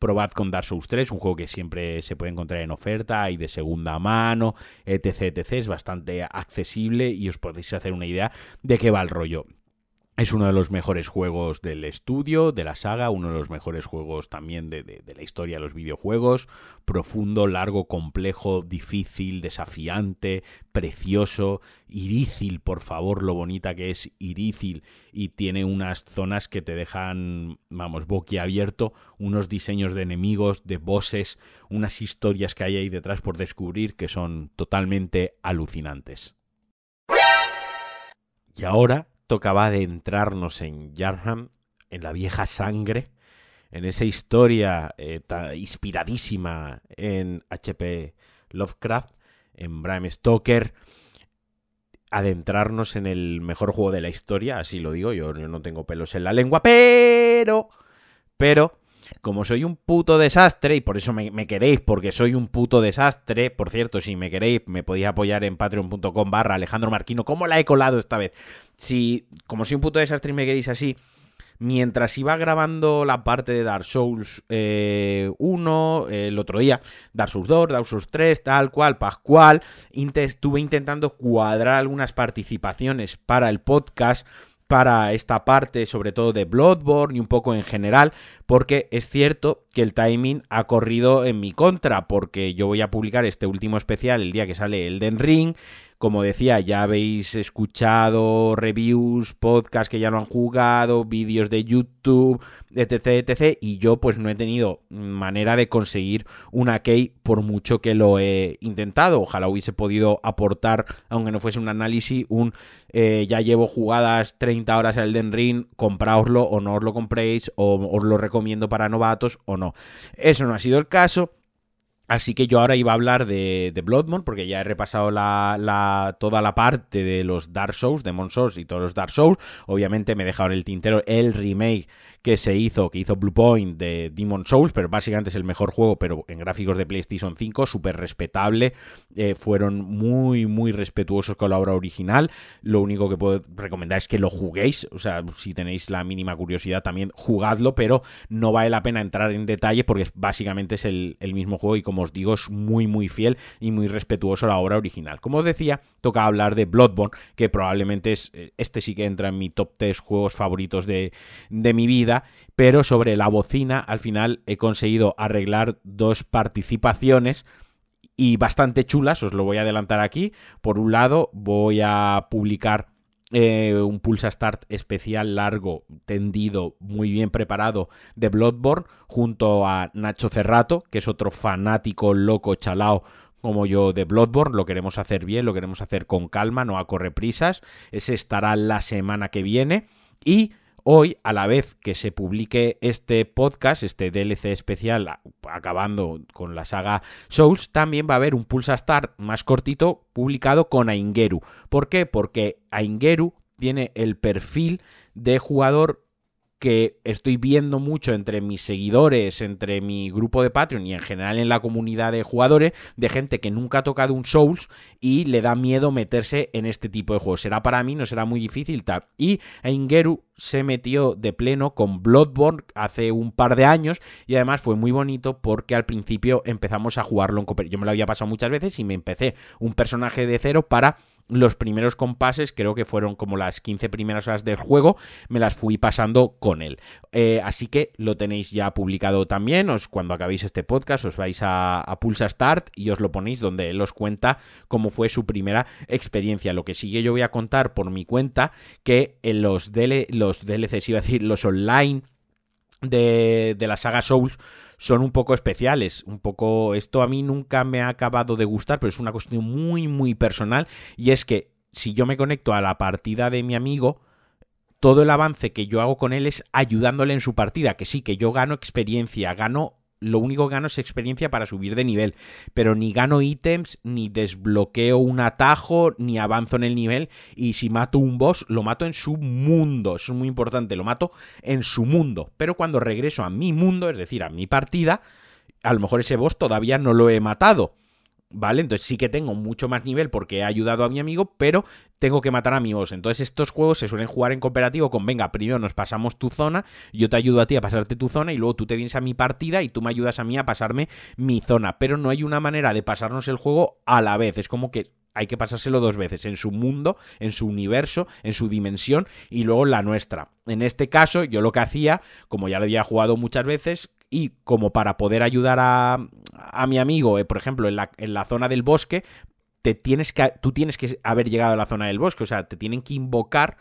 probad con Dark Souls 3, un juego que siempre se puede encontrar en oferta y de segunda mano, etc, etc. Es bastante accesible y os podéis hacer una idea de qué va el rollo. Es uno de los mejores juegos del estudio, de la saga, uno de los mejores juegos también de, la historia de los videojuegos. Profundo, largo, complejo, difícil, desafiante, precioso. Irícil, por favor, lo bonita que es Irícil. Y tiene unas zonas que te dejan, vamos, boquiabierto. Unos diseños de enemigos, de bosses, unas historias que hay ahí detrás por descubrir que son totalmente alucinantes. Y ahora tocaba adentrarnos en Yarham, en la vieja sangre, en esa historia eh, inspiradísima en H.P. Lovecraft, en Bram Stoker, adentrarnos en el mejor juego de la historia, así lo digo, yo no tengo pelos en la lengua, pero, pero como soy un puto desastre, y por eso me, queréis, porque soy un puto desastre, por cierto, si me queréis, me podéis apoyar en patreon.com barra Alejandro Marquino, ¿cómo la he colado esta vez? Si, como soy un puto desastre y me queréis así, mientras iba grabando la parte de Dark Souls 1, eh, el otro día, Dark Souls 2, Dark Souls 3, tal cual, Pascual, estuve intentando cuadrar algunas participaciones para el podcast para esta parte, sobre todo de Bloodborne y un poco en general, porque es cierto que el timing ha corrido en mi contra, porque yo voy a publicar este último especial el día que sale Elden Ring, como decía, ya habéis escuchado reviews, podcasts que ya lo han jugado, vídeos de YouTube, etc, etc. Y yo pues no he tenido manera de conseguir una key por mucho que lo he intentado. Ojalá hubiese podido aportar, aunque no fuese un análisis, un eh, ya llevo jugadas 30 horas al Den Ring, compraoslo o no os lo compréis, o os lo recomiendo para novatos o no. Eso no ha sido el caso. Así que yo ahora iba a hablar de, de Bloodborne, porque ya he repasado la, toda la parte de los Dark Souls, de Souls y todos los Dark Souls. Obviamente me he dejado en el tintero el remake que se hizo, que hizo Bluepoint de Demon Souls, pero básicamente es el mejor juego, pero en gráficos de PlayStation 5, súper respetable. Eh, fueron muy, muy respetuosos con la obra original. Lo único que puedo recomendar es que lo juguéis, o sea, si tenéis la mínima curiosidad también jugadlo, pero no vale la pena entrar en detalles porque básicamente es el, el mismo juego y como os digo, es muy, muy fiel y muy respetuoso la obra original. Como os decía, toca hablar de Bloodborne, que probablemente es, eh, este sí que entra en mi top 3 juegos favoritos de, de mi vida pero sobre la bocina al final he conseguido arreglar dos participaciones y bastante chulas, os lo voy a adelantar aquí. Por un lado, voy a publicar eh, un Pulsa Start especial largo, tendido, muy bien preparado de Bloodborne, junto a Nacho Cerrato, que es otro fanático loco chalao como yo de Bloodborne, lo queremos hacer bien, lo queremos hacer con calma, no a correprisas. Ese estará la semana que viene. Y Hoy, a la vez que se publique este podcast, este DLC especial, acabando con la saga Souls, también va a haber un Pulsa Start más cortito publicado con Aingeru. ¿Por qué? Porque Aingeru tiene el perfil de jugador que estoy viendo mucho entre mis seguidores, entre mi grupo de Patreon y en general en la comunidad de jugadores, de gente que nunca ha tocado un Souls y le da miedo meterse en este tipo de juegos. Será para mí, no será muy difícil. Y Ingeru se metió de pleno con Bloodborne hace un par de años y además fue muy bonito porque al principio empezamos a jugarlo en cooperativo. Yo me lo había pasado muchas veces y me empecé un personaje de cero para los primeros compases, creo que fueron como las 15 primeras horas del juego, me las fui pasando con él. Eh, así que lo tenéis ya publicado también, os, cuando acabéis este podcast os vais a, Pulsa Start y os lo ponéis donde él os cuenta cómo fue su primera experiencia. Lo que sigue yo voy a contar por mi cuenta que en los, DL, los DLCs, iba a decir, los online de, de la saga Souls son un poco especiales, un poco esto a mí nunca me ha acabado de gustar, pero es una cuestión muy muy personal y es que si yo me conecto a la partida de mi amigo, todo el avance que yo hago con él es ayudándole en su partida, que sí, que yo gano experiencia, gano lo único que gano es experiencia para subir de nivel, pero ni gano ítems, ni desbloqueo un atajo, ni avanzo en el nivel, y si mato un boss, lo mato en su mundo, eso es muy importante, lo mato en su mundo, pero cuando regreso a mi mundo, es decir, a mi partida, a lo mejor ese boss todavía no lo he matado, ¿Vale? Entonces sí que tengo mucho más nivel porque he ayudado a mi amigo, pero tengo que matar a mi boss. Entonces estos juegos se suelen jugar en cooperativo con, venga, primero nos pasamos tu zona, yo te ayudo a ti a pasarte tu zona y luego tú te vienes a mi partida y tú me ayudas a mí a pasarme mi zona. Pero no hay una manera de pasarnos el juego a la vez. Es como que hay que pasárselo dos veces, en su mundo, en su universo, en su dimensión y luego la nuestra. En este caso, yo lo que hacía, como ya lo había jugado muchas veces, y como para poder ayudar a, a mi amigo, eh, por ejemplo, en la, en la zona del bosque, te tienes que, tú tienes que haber llegado a la zona del bosque, o sea, te tienen que invocar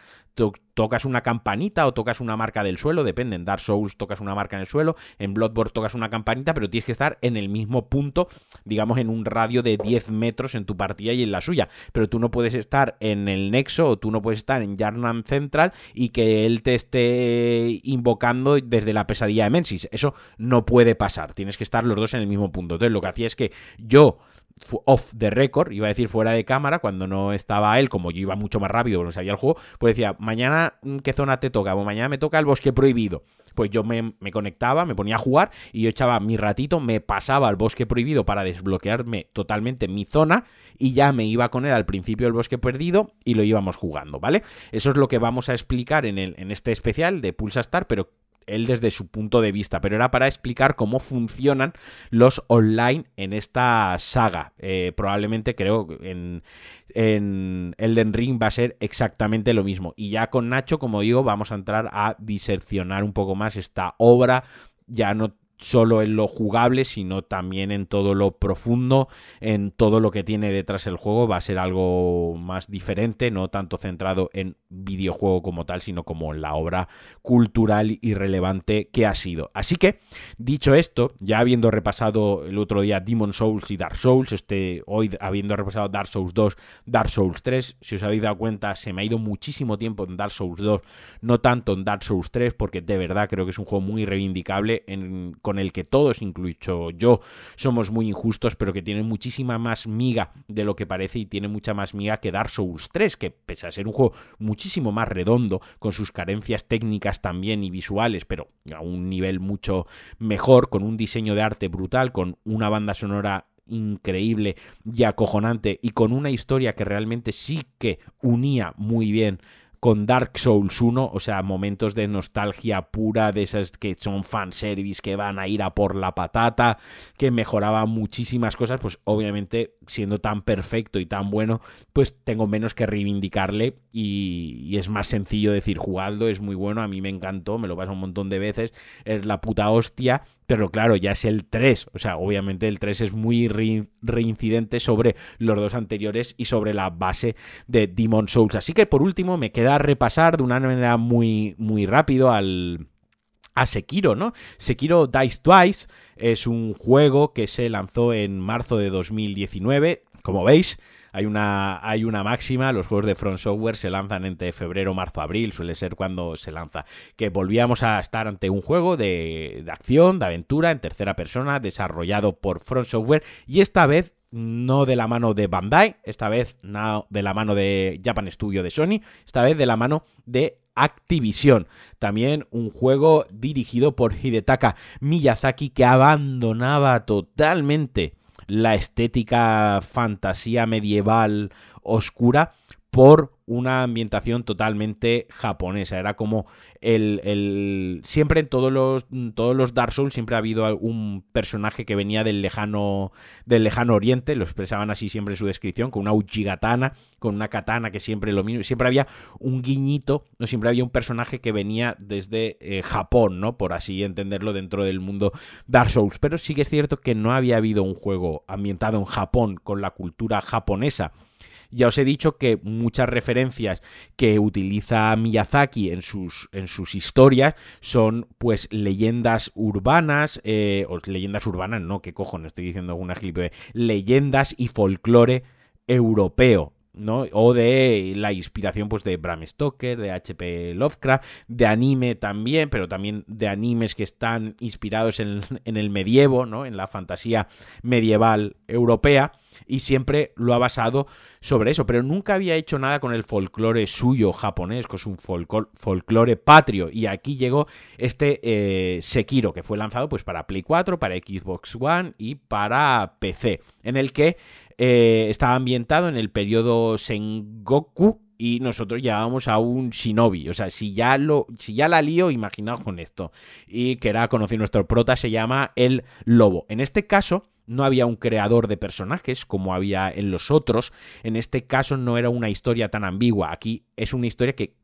tocas una campanita o tocas una marca del suelo, depende, en Dark Souls tocas una marca en el suelo, en Bloodborne tocas una campanita, pero tienes que estar en el mismo punto, digamos en un radio de 10 metros en tu partida y en la suya, pero tú no puedes estar en el nexo o tú no puedes estar en Yarnam Central y que él te esté invocando desde la pesadilla de Mensis, eso no puede pasar, tienes que estar los dos en el mismo punto, entonces lo que hacía es que yo off the record, iba a decir fuera de cámara, cuando no estaba él, como yo iba mucho más rápido, no sabía el juego, pues decía, mañana, mm, ¿qué zona te toca? O mañana me toca el bosque prohibido. Pues yo me, conectaba, me ponía a jugar y yo echaba mi ratito, me pasaba al bosque prohibido para desbloquearme totalmente mi zona y ya me iba con él al principio del bosque perdido y lo íbamos jugando, ¿vale? Eso es lo que vamos a explicar en, el, en este especial de Pulsa Star, pero él desde su punto de vista, pero era para explicar cómo funcionan los online en esta saga. Eh, probablemente creo en, en Elden Ring va a ser exactamente lo mismo. Y ya con Nacho, como digo, vamos a entrar a diseccionar un poco más esta obra. Ya no solo en lo jugable, sino también en todo lo profundo, en todo lo que tiene detrás el juego. Va a ser algo más diferente, no tanto centrado en videojuego como tal, sino como en la obra cultural y relevante que ha sido. Así que, dicho esto, ya habiendo repasado el otro día Demon Souls y Dark Souls, este, hoy habiendo repasado Dark Souls 2, Dark Souls 3, si os habéis dado cuenta, se me ha ido muchísimo tiempo en Dark Souls 2, no tanto en Dark Souls 3, porque de verdad creo que es un juego muy reivindicable en con el que todos, incluso yo, somos muy injustos, pero que tiene muchísima más miga de lo que parece y tiene mucha más miga que Dark Souls 3, que pese a ser un juego muchísimo más redondo, con sus carencias técnicas también y visuales, pero a un nivel mucho mejor, con un diseño de arte brutal, con una banda sonora increíble y acojonante y con una historia que realmente sí que unía muy bien con Dark Souls 1, o sea, momentos de nostalgia pura, de esas que son fanservice, que van a ir a por la patata, que mejoraba muchísimas cosas, pues obviamente siendo tan perfecto y tan bueno, pues tengo menos que reivindicarle y, es más sencillo decir, jugadlo, es muy bueno, a mí me encantó, me lo paso un montón de veces, es la puta hostia, pero claro, ya es el 3, o sea, obviamente el 3 es muy reincidente sobre los dos anteriores y sobre la base de Demon Souls. Así que por último me queda repasar de una manera muy, muy rápido al a Sekiro, ¿no? Sekiro Dice Twice es un juego que se lanzó en marzo de 2019, como veis, hay una, hay una máxima, los juegos de Front Software se lanzan entre febrero, marzo, abril, suele ser cuando se lanza, que volvíamos a estar ante un juego de, de acción, de aventura, en tercera persona, desarrollado por Front Software, y esta vez no de la mano de Bandai, esta vez no de la mano de Japan Studio de Sony, esta vez de la mano de Activision. También un juego dirigido por Hidetaka Miyazaki que abandonaba totalmente la estética fantasía medieval oscura por una ambientación totalmente japonesa. Era como el, siempre en todos los todos los Dark Souls siempre ha habido un personaje que venía del lejano del lejano oriente, lo expresaban así siempre en su descripción, con una uchigatana, con una katana que siempre lo mismo, siempre había un guiñito, no siempre había un personaje que venía desde eh, Japón, ¿no? Por así entenderlo dentro del mundo Dark Souls, pero sí que es cierto que no había habido un juego ambientado en Japón con la cultura japonesa ya os he dicho que muchas referencias que utiliza Miyazaki en sus, en sus historias son pues leyendas urbanas, eh, o leyendas urbanas, no, qué cojones, estoy diciendo alguna de leyendas y folclore europeo. ¿No? O de la inspiración pues de Bram Stoker, de HP Lovecraft, de anime también, pero también de animes que están inspirados en, en el medievo, ¿no? En la fantasía medieval europea y siempre lo ha basado sobre eso, pero nunca había hecho nada con el folclore suyo japonés, con su folclore patrio. Y aquí llegó este eh, Sekiro, que fue lanzado pues para Play 4, para Xbox One y para PC, en el que eh, estaba ambientado en el periodo Sengoku, y nosotros llevábamos a un shinobi. O sea, si ya lo, si ya la lío, imaginaos con esto. Y que era conocido nuestro prota, se llama el lobo. En este caso, no había un creador de personajes como había en los otros. En este caso no era una historia tan ambigua. Aquí es una historia que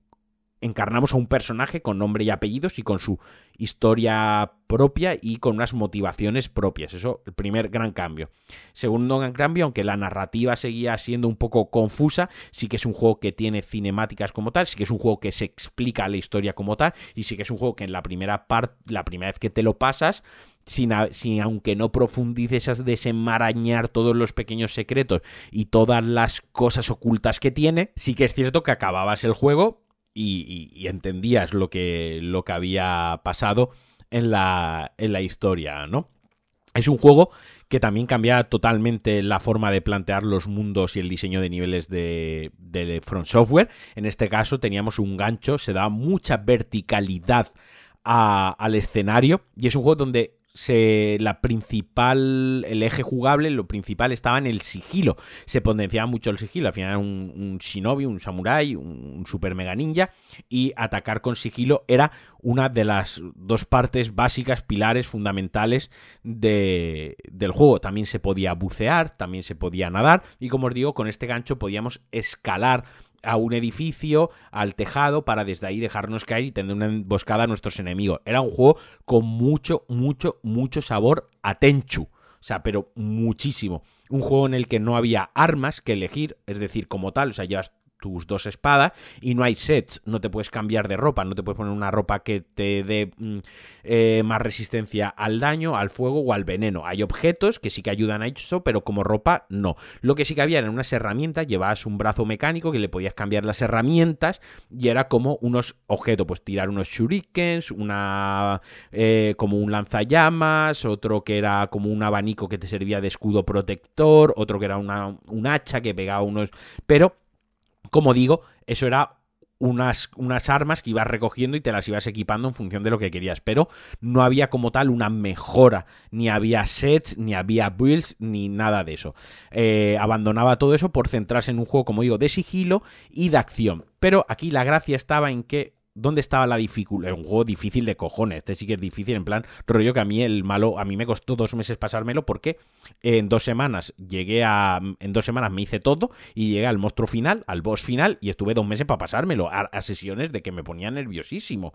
encarnamos a un personaje con nombre y apellidos y con su historia propia y con unas motivaciones propias. Eso, el primer gran cambio. Segundo gran cambio, aunque la narrativa seguía siendo un poco confusa, sí que es un juego que tiene cinemáticas como tal, sí que es un juego que se explica la historia como tal, y sí que es un juego que en la primera parte, la primera vez que te lo pasas, sin, sin, aunque no profundices a desenmarañar todos los pequeños secretos y todas las cosas ocultas que tiene, sí que es cierto que acababas el juego y, entendías lo que, lo que había pasado en la, en la historia, ¿no? Es un juego que también cambia totalmente la forma de plantear los mundos y el diseño de niveles de, de Front Software. En este caso teníamos un gancho, se da mucha verticalidad al escenario y es un juego donde se, la principal, el eje jugable, lo principal estaba en el sigilo. Se potenciaba mucho el sigilo. Al final era un, shinobi, un samurai, un, super mega ninja. Y atacar con sigilo era una de las dos partes básicas, pilares fundamentales de, del juego. También se podía bucear, también se podía nadar. Y como os digo, con este gancho podíamos escalar a un edificio, al tejado, para desde ahí dejarnos caer y tener una emboscada a nuestros enemigos. Era un juego con mucho, mucho, mucho sabor a Tenchu. O sea, pero muchísimo. Un juego en el que no había armas que elegir, es decir, como tal, o sea, llevas tus dos espadas y no hay sets, no te puedes cambiar de ropa, no te puedes poner una ropa que te dé mm, eh, más resistencia al daño, al fuego o al veneno. Hay objetos que sí que ayudan a eso, pero como ropa no. Lo que sí que había eran unas herramientas, llevabas un brazo mecánico que le podías cambiar las herramientas y era como unos objetos, pues tirar unos shurikens, una eh, como un lanzallamas, otro que era como un abanico que te servía de escudo protector, otro que era una, un hacha que pegaba unos... Pero como digo, eso era unas, unas, armas que ibas recogiendo y te las ibas equipando en función de lo que querías. Pero no había como tal una mejora, ni había sets, ni había builds, ni nada de eso. Eh, abandonaba todo eso por centrarse en un juego, como digo, de sigilo y de acción. Pero aquí la gracia estaba en que ¿Dónde estaba la dificultad? Un juego difícil de cojones. Este sí que es difícil, en plan, rollo que a mí el malo, a mí me costó dos meses pasármelo porque en dos semanas llegué a. En dos semanas me hice todo y llegué al monstruo final, al boss final, y estuve dos meses para pasármelo, a, a sesiones de que me ponía nerviosísimo.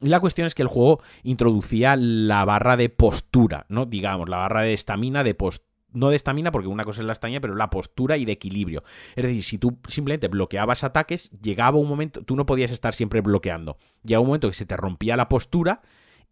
La cuestión es que el juego introducía la barra de postura, ¿no? Digamos, la barra de estamina de postura no de estamina, porque una cosa es la estamina, pero la postura y de equilibrio. Es decir, si tú simplemente bloqueabas ataques, llegaba un momento, tú no podías estar siempre bloqueando. Llegaba un momento que se te rompía la postura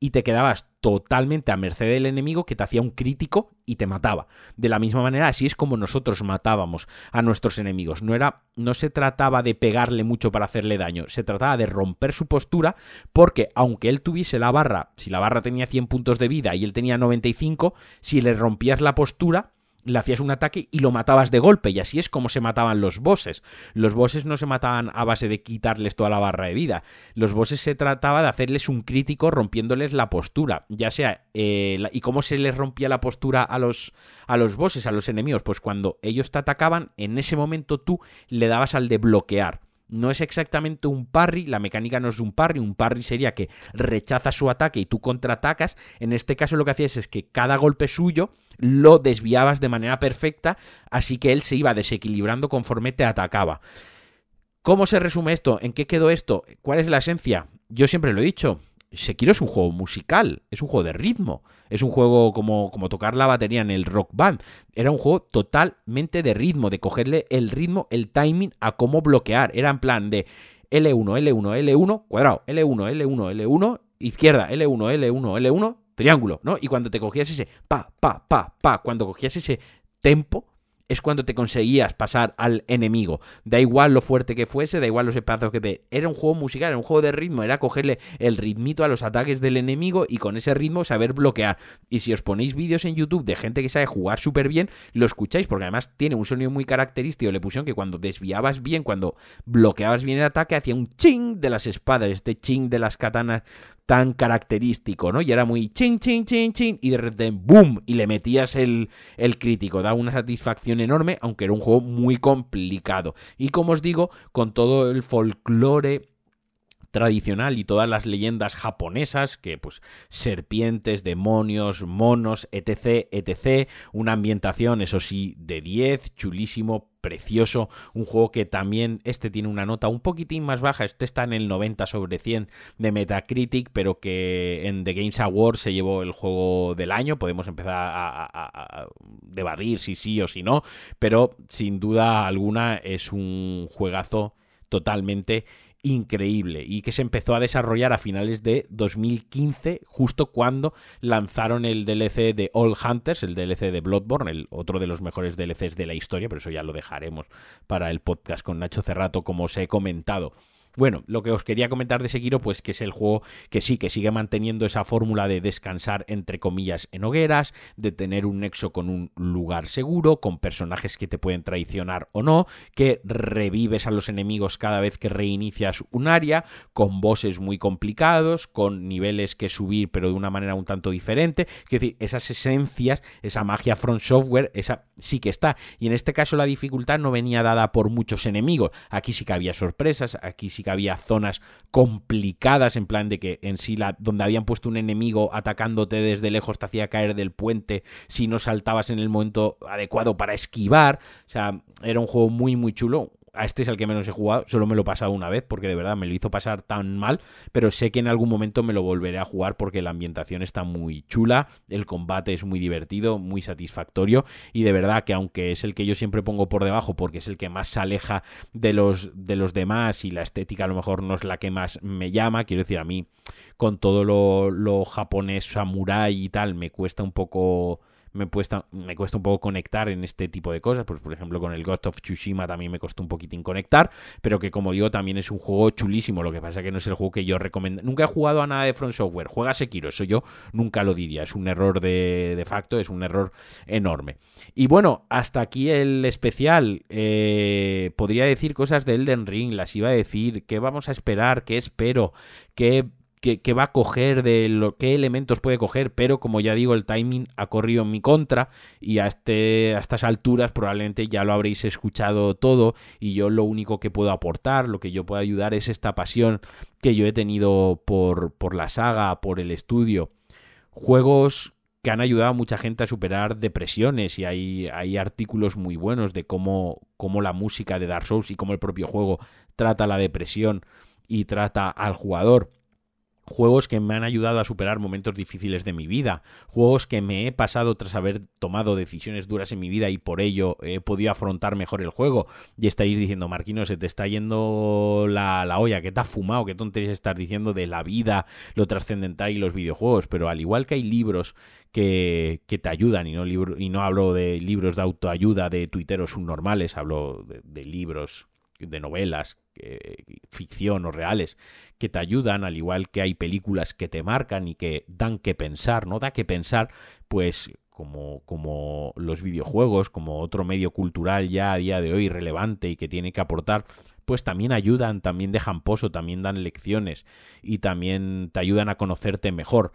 y te quedabas totalmente a merced del enemigo que te hacía un crítico y te mataba. De la misma manera, así es como nosotros matábamos a nuestros enemigos. No era no se trataba de pegarle mucho para hacerle daño, se trataba de romper su postura porque aunque él tuviese la barra, si la barra tenía 100 puntos de vida y él tenía 95, si le rompías la postura, le hacías un ataque y lo matabas de golpe, y así es como se mataban los bosses. Los bosses no se mataban a base de quitarles toda la barra de vida. Los bosses se trataba de hacerles un crítico rompiéndoles la postura, ya sea... Eh, ¿Y cómo se les rompía la postura a los, a los bosses, a los enemigos? Pues cuando ellos te atacaban, en ese momento tú le dabas al de bloquear no es exactamente un parry, la mecánica no es un parry, un parry sería que rechaza su ataque y tú contraatacas, en este caso lo que hacías es que cada golpe suyo lo desviabas de manera perfecta, así que él se iba desequilibrando conforme te atacaba. ¿Cómo se resume esto? ¿En qué quedó esto? ¿Cuál es la esencia? Yo siempre lo he dicho, Sekiro es un juego musical, es un juego de ritmo, es un juego como, como tocar la batería en el rock band. Era un juego totalmente de ritmo, de cogerle el ritmo, el timing a cómo bloquear. Era en plan de L1, L1, L1, cuadrado, L1, L1, L1, izquierda, L1, L1, L1, triángulo, ¿no? Y cuando te cogías ese pa, pa, pa, pa, cuando cogías ese tempo, es cuando te conseguías pasar al enemigo. Da igual lo fuerte que fuese, da igual los espacios que te... Era un juego musical, era un juego de ritmo, era cogerle el ritmito a los ataques del enemigo y con ese ritmo saber bloquear. Y si os ponéis vídeos en YouTube de gente que sabe jugar súper bien, lo escucháis porque además tiene un sonido muy característico. Le pusieron que cuando desviabas bien, cuando bloqueabas bien el ataque, hacía un ching de las espadas, este ching de las katanas tan característico, ¿no? Y era muy chin, chin, chin, chin, y de repente, ¡boom! Y le metías el, el crítico. Da una satisfacción enorme, aunque era un juego muy complicado. Y como os digo, con todo el folclore tradicional y todas las leyendas japonesas, que pues serpientes, demonios, monos, etc, etc, una ambientación, eso sí, de 10, chulísimo, precioso, un juego que también este tiene una nota un poquitín más baja, este está en el 90 sobre 100 de Metacritic, pero que en The Games Awards se llevó el juego del año, podemos empezar a, a debatir si sí o si no, pero sin duda alguna es un juegazo totalmente increíble y que se empezó a desarrollar a finales de 2015, justo cuando lanzaron el DLC de All Hunters, el DLC de Bloodborne, el otro de los mejores DLCs de la historia, pero eso ya lo dejaremos para el podcast con Nacho Cerrato, como os he comentado. Bueno, lo que os quería comentar de Sekiro, pues que es el juego que sí, que sigue manteniendo esa fórmula de descansar entre comillas en hogueras, de tener un nexo con un lugar seguro, con personajes que te pueden traicionar o no, que revives a los enemigos cada vez que reinicias un área, con bosses muy complicados, con niveles que subir pero de una manera un tanto diferente, es decir, esas esencias, esa magia front software, esa sí que está. Y en este caso la dificultad no venía dada por muchos enemigos, aquí sí que había sorpresas, aquí sí que había zonas complicadas, en plan de que en sí la, donde habían puesto un enemigo atacándote desde lejos te hacía caer del puente si no saltabas en el momento adecuado para esquivar. O sea, era un juego muy, muy chulo a este es el que menos he jugado, solo me lo he pasado una vez porque de verdad me lo hizo pasar tan mal, pero sé que en algún momento me lo volveré a jugar porque la ambientación está muy chula, el combate es muy divertido, muy satisfactorio y de verdad que aunque es el que yo siempre pongo por debajo porque es el que más se aleja de los, de los demás y la estética a lo mejor no es la que más me llama, quiero decir a mí con todo lo, lo japonés, samurai y tal, me cuesta un poco me cuesta, me cuesta un poco conectar en este tipo de cosas. Pues, por ejemplo, con el Ghost of Tsushima también me costó un poquitín conectar, pero que como digo, también es un juego chulísimo. Lo que pasa es que no es el juego que yo recomiendo. Nunca he jugado a nada de Front Software. Juega Sekiro, eso yo nunca lo diría. Es un error de, de facto, es un error enorme. Y bueno, hasta aquí el especial. Eh, podría decir cosas de Elden Ring, las iba a decir. ¿Qué vamos a esperar? ¿Qué espero? ¿Qué que, va a coger, de lo, qué elementos puede coger, pero como ya digo, el timing ha corrido en mi contra y a, este, a estas alturas probablemente ya lo habréis escuchado todo y yo lo único que puedo aportar, lo que yo puedo ayudar es esta pasión que yo he tenido por, por la saga, por el estudio. Juegos que han ayudado a mucha gente a superar depresiones y hay, hay artículos muy buenos de cómo, cómo la música de Dark Souls y cómo el propio juego trata la depresión y trata al jugador juegos que me han ayudado a superar momentos difíciles de mi vida, juegos que me he pasado tras haber tomado decisiones duras en mi vida y por ello he podido afrontar mejor el juego. Y estáis diciendo, Marquino, se te está yendo la, olla, que te ha fumado, qué tonterías estás diciendo de la vida, lo trascendental y los videojuegos. Pero al igual que hay libros que, que te ayudan, y no, libro, y no hablo de libros de autoayuda de tuiteros subnormales, hablo de libros de novelas, ficción o reales, que te ayudan, al igual que hay películas que te marcan y que dan que pensar, ¿no? Da que pensar, pues como, como los videojuegos, como otro medio cultural ya a día de hoy relevante y que tiene que aportar, pues también ayudan, también dejan pozo, también dan lecciones y también te ayudan a conocerte mejor.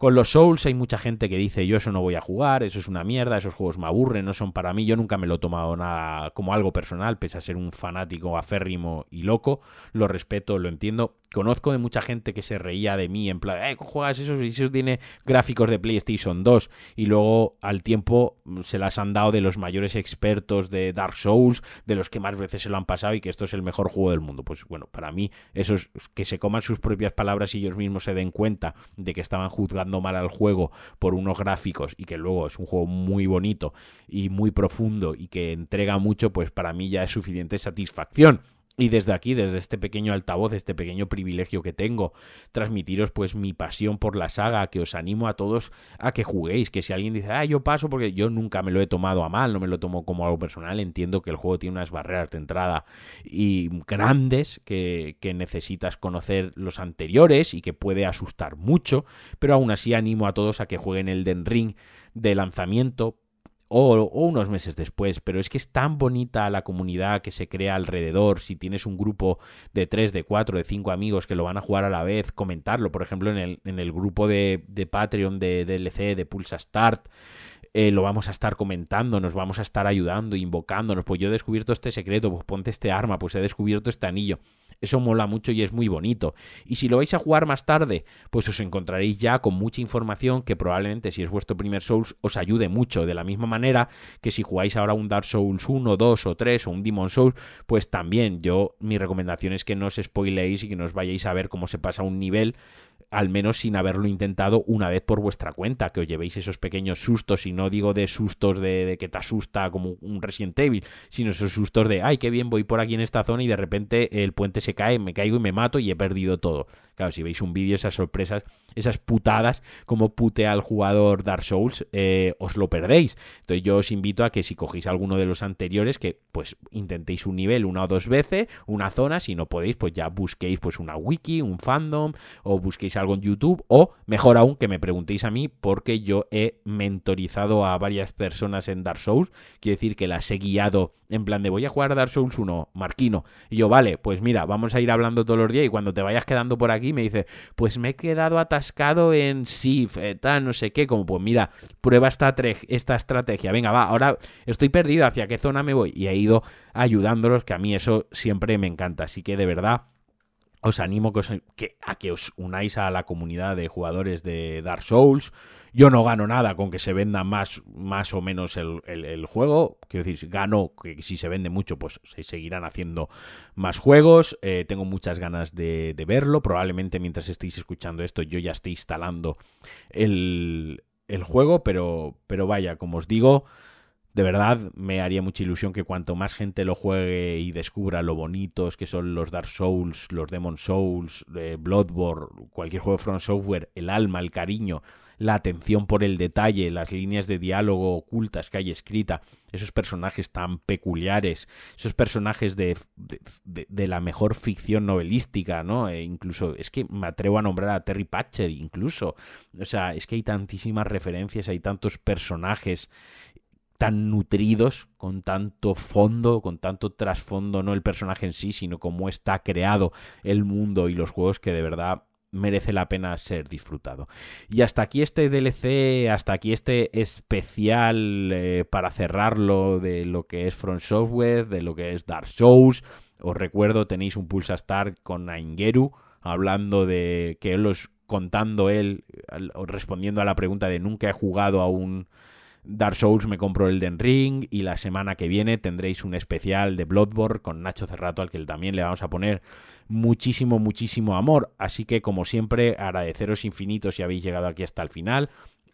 Con los Souls hay mucha gente que dice yo eso no voy a jugar, eso es una mierda, esos juegos me aburren, no son para mí, yo nunca me lo he tomado nada como algo personal, pese a ser un fanático aférrimo y loco, lo respeto, lo entiendo, Conozco de mucha gente que se reía de mí en plan, eh, juegas eso? Y eso tiene gráficos de PlayStation 2. Y luego al tiempo se las han dado de los mayores expertos de Dark Souls, de los que más veces se lo han pasado y que esto es el mejor juego del mundo. Pues bueno, para mí eso es que se coman sus propias palabras y ellos mismos se den cuenta de que estaban juzgando mal al juego por unos gráficos y que luego es un juego muy bonito y muy profundo y que entrega mucho, pues para mí ya es suficiente satisfacción. Y desde aquí, desde este pequeño altavoz, este pequeño privilegio que tengo, transmitiros pues mi pasión por la saga, que os animo a todos a que juguéis, que si alguien dice, ah, yo paso porque yo nunca me lo he tomado a mal, no me lo tomo como algo personal, entiendo que el juego tiene unas barreras de entrada y grandes que, que necesitas conocer los anteriores y que puede asustar mucho, pero aún así animo a todos a que jueguen el Den Ring de lanzamiento o, unos meses después, pero es que es tan bonita la comunidad que se crea alrededor, si tienes un grupo de 3, de 4, de 5 amigos que lo van a jugar a la vez, comentarlo, por ejemplo, en el, en el grupo de, de Patreon de DLC de Pulsa Start, eh, lo vamos a estar comentando, nos vamos a estar ayudando, invocándonos, pues yo he descubierto este secreto, pues ponte este arma, pues he descubierto este anillo. Eso mola mucho y es muy bonito. Y si lo vais a jugar más tarde, pues os encontraréis ya con mucha información que probablemente si es vuestro primer Souls os ayude mucho. De la misma manera que si jugáis ahora un Dark Souls 1, 2 o 3 o un Demon Souls, pues también yo mi recomendación es que no os spoileéis y que no os vayáis a ver cómo se pasa un nivel al menos sin haberlo intentado una vez por vuestra cuenta, que os llevéis esos pequeños sustos, y no digo de sustos de, que te asusta como un Resident Evil, sino esos sustos de, ay, qué bien, voy por aquí en esta zona y de repente el puente se cae, me caigo y me mato y he perdido todo. Claro, si veis un vídeo, esas sorpresas, esas putadas, como putea al jugador Dark Souls, eh, os lo perdéis. Entonces yo os invito a que si cogéis alguno de los anteriores, que pues intentéis un nivel una o dos veces, una zona, si no podéis, pues ya busquéis pues una wiki, un fandom, o busquéis algo en YouTube, o mejor aún, que me preguntéis a mí, porque yo he mentorizado a varias personas en Dark Souls, quiere decir que las he guiado en plan de voy a jugar Dark Souls 1, Marquino, y yo, vale, pues mira, vamos a ir hablando todos los días y cuando te vayas quedando por aquí, me dice, pues me he quedado atascado en SIF, eh, tal, no sé qué, como pues mira, prueba esta, esta estrategia, venga, va, ahora estoy perdido, ¿hacia qué zona me voy? Y he ido ayudándolos, que a mí eso siempre me encanta, así que de verdad os animo que a que os unáis a la comunidad de jugadores de Dark Souls. Yo no gano nada con que se venda más, más o menos el, juego. Quiero decir, gano que si se vende mucho, pues se seguirán haciendo más juegos. Eh, tengo muchas ganas de, de, verlo. Probablemente mientras estéis escuchando esto, yo ya esté instalando el, el juego. Pero, pero vaya, como os digo, de verdad me haría mucha ilusión que cuanto más gente lo juegue y descubra lo bonitos que son los Dark Souls, los Demon Souls, eh, Bloodborne, cualquier juego de From Software, el alma, el cariño, la atención por el detalle, las líneas de diálogo ocultas que hay escrita, esos personajes tan peculiares, esos personajes de, de, la mejor ficción novelística, ¿no? E incluso, es que me atrevo a nombrar a Terry Patcher, incluso. O sea, es que hay tantísimas referencias, hay tantos personajes tan nutridos, con tanto fondo, con tanto trasfondo, no el personaje en sí, sino cómo está creado el mundo y los juegos que de verdad merece la pena ser disfrutado. Y hasta aquí este DLC, hasta aquí este especial eh, para cerrarlo de lo que es Front Software, de lo que es Dark Souls. Os recuerdo, tenéis un Pulsa Start con Aingeru, hablando de que él os contando él, respondiendo a la pregunta de nunca he jugado a un Dark Souls me compro el Den Ring y la semana que viene tendréis un especial de Bloodborne con Nacho Cerrato al que también le vamos a poner muchísimo, muchísimo amor. Así que como siempre agradeceros infinitos si habéis llegado aquí hasta el final.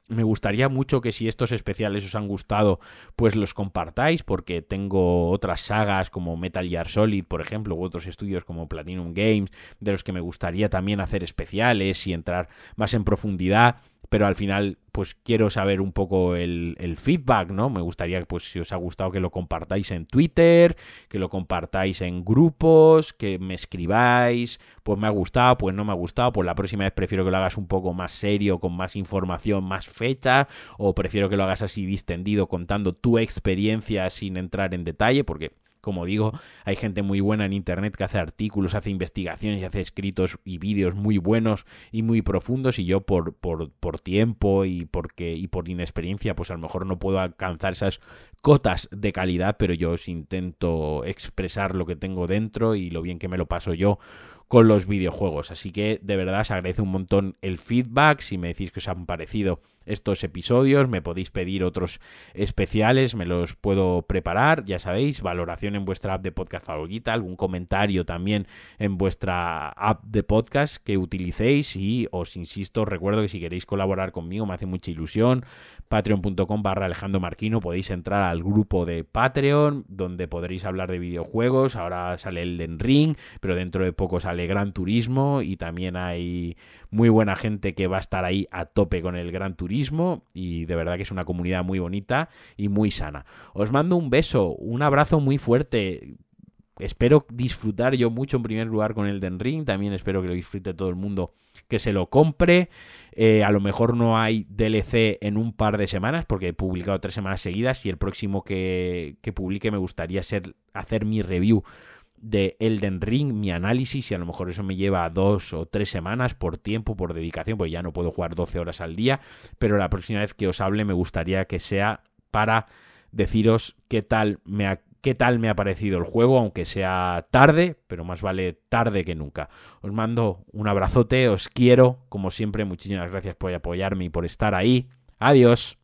Me gustaría mucho que si estos especiales os han gustado, pues los compartáis, porque tengo otras sagas como Metal Gear Solid, por ejemplo, u otros estudios como Platinum Games, de los que me gustaría también hacer especiales y entrar más en profundidad pero al final pues quiero saber un poco el, feedback, ¿no? Me gustaría, pues si os ha gustado que lo compartáis en Twitter, que lo compartáis en grupos, que me escribáis, pues me ha gustado, pues no me ha gustado, pues la próxima vez prefiero que lo hagas un poco más serio, con más información, más fecha, o prefiero que lo hagas así distendido, contando tu experiencia sin entrar en detalle, porque como digo, hay gente muy buena en Internet que hace artículos, hace investigaciones y hace escritos y vídeos muy buenos y muy profundos y yo por, por, por tiempo y, porque, y por inexperiencia pues a lo mejor no puedo alcanzar esas cotas de calidad, pero yo os intento expresar lo que tengo dentro y lo bien que me lo paso yo con los videojuegos. Así que de verdad os agradece un montón el feedback. Si me decís que os han parecido estos episodios, me podéis pedir otros especiales, me los puedo preparar. Ya sabéis, valoración en vuestra app de podcast favorita, algún comentario también en vuestra app de podcast que utilicéis. Y os insisto, recuerdo que si queréis colaborar conmigo, me hace mucha ilusión. Patreon.com barra Alejandro Marquino, podéis entrar al grupo de Patreon, donde podréis hablar de videojuegos. Ahora sale el Den Ring, pero dentro de poco sale Gran Turismo y también hay muy buena gente que va a estar ahí a tope con el Gran Turismo y de verdad que es una comunidad muy bonita y muy sana. Os mando un beso, un abrazo muy fuerte espero disfrutar yo mucho en primer lugar con el Den Ring. También espero que lo disfrute todo el mundo que se lo compre. Eh, a lo mejor no hay DLC en un par de semanas porque he publicado tres semanas seguidas y el próximo que, que publique me gustaría ser, hacer mi review de Elden Ring, mi análisis, y a lo mejor eso me lleva dos o tres semanas por tiempo, por dedicación, porque ya no puedo jugar 12 horas al día, pero la próxima vez que os hable me gustaría que sea para deciros qué tal me ha, qué tal me ha parecido el juego, aunque sea tarde, pero más vale tarde que nunca. Os mando un abrazote, os quiero, como siempre, muchísimas gracias por apoyarme y por estar ahí. Adiós.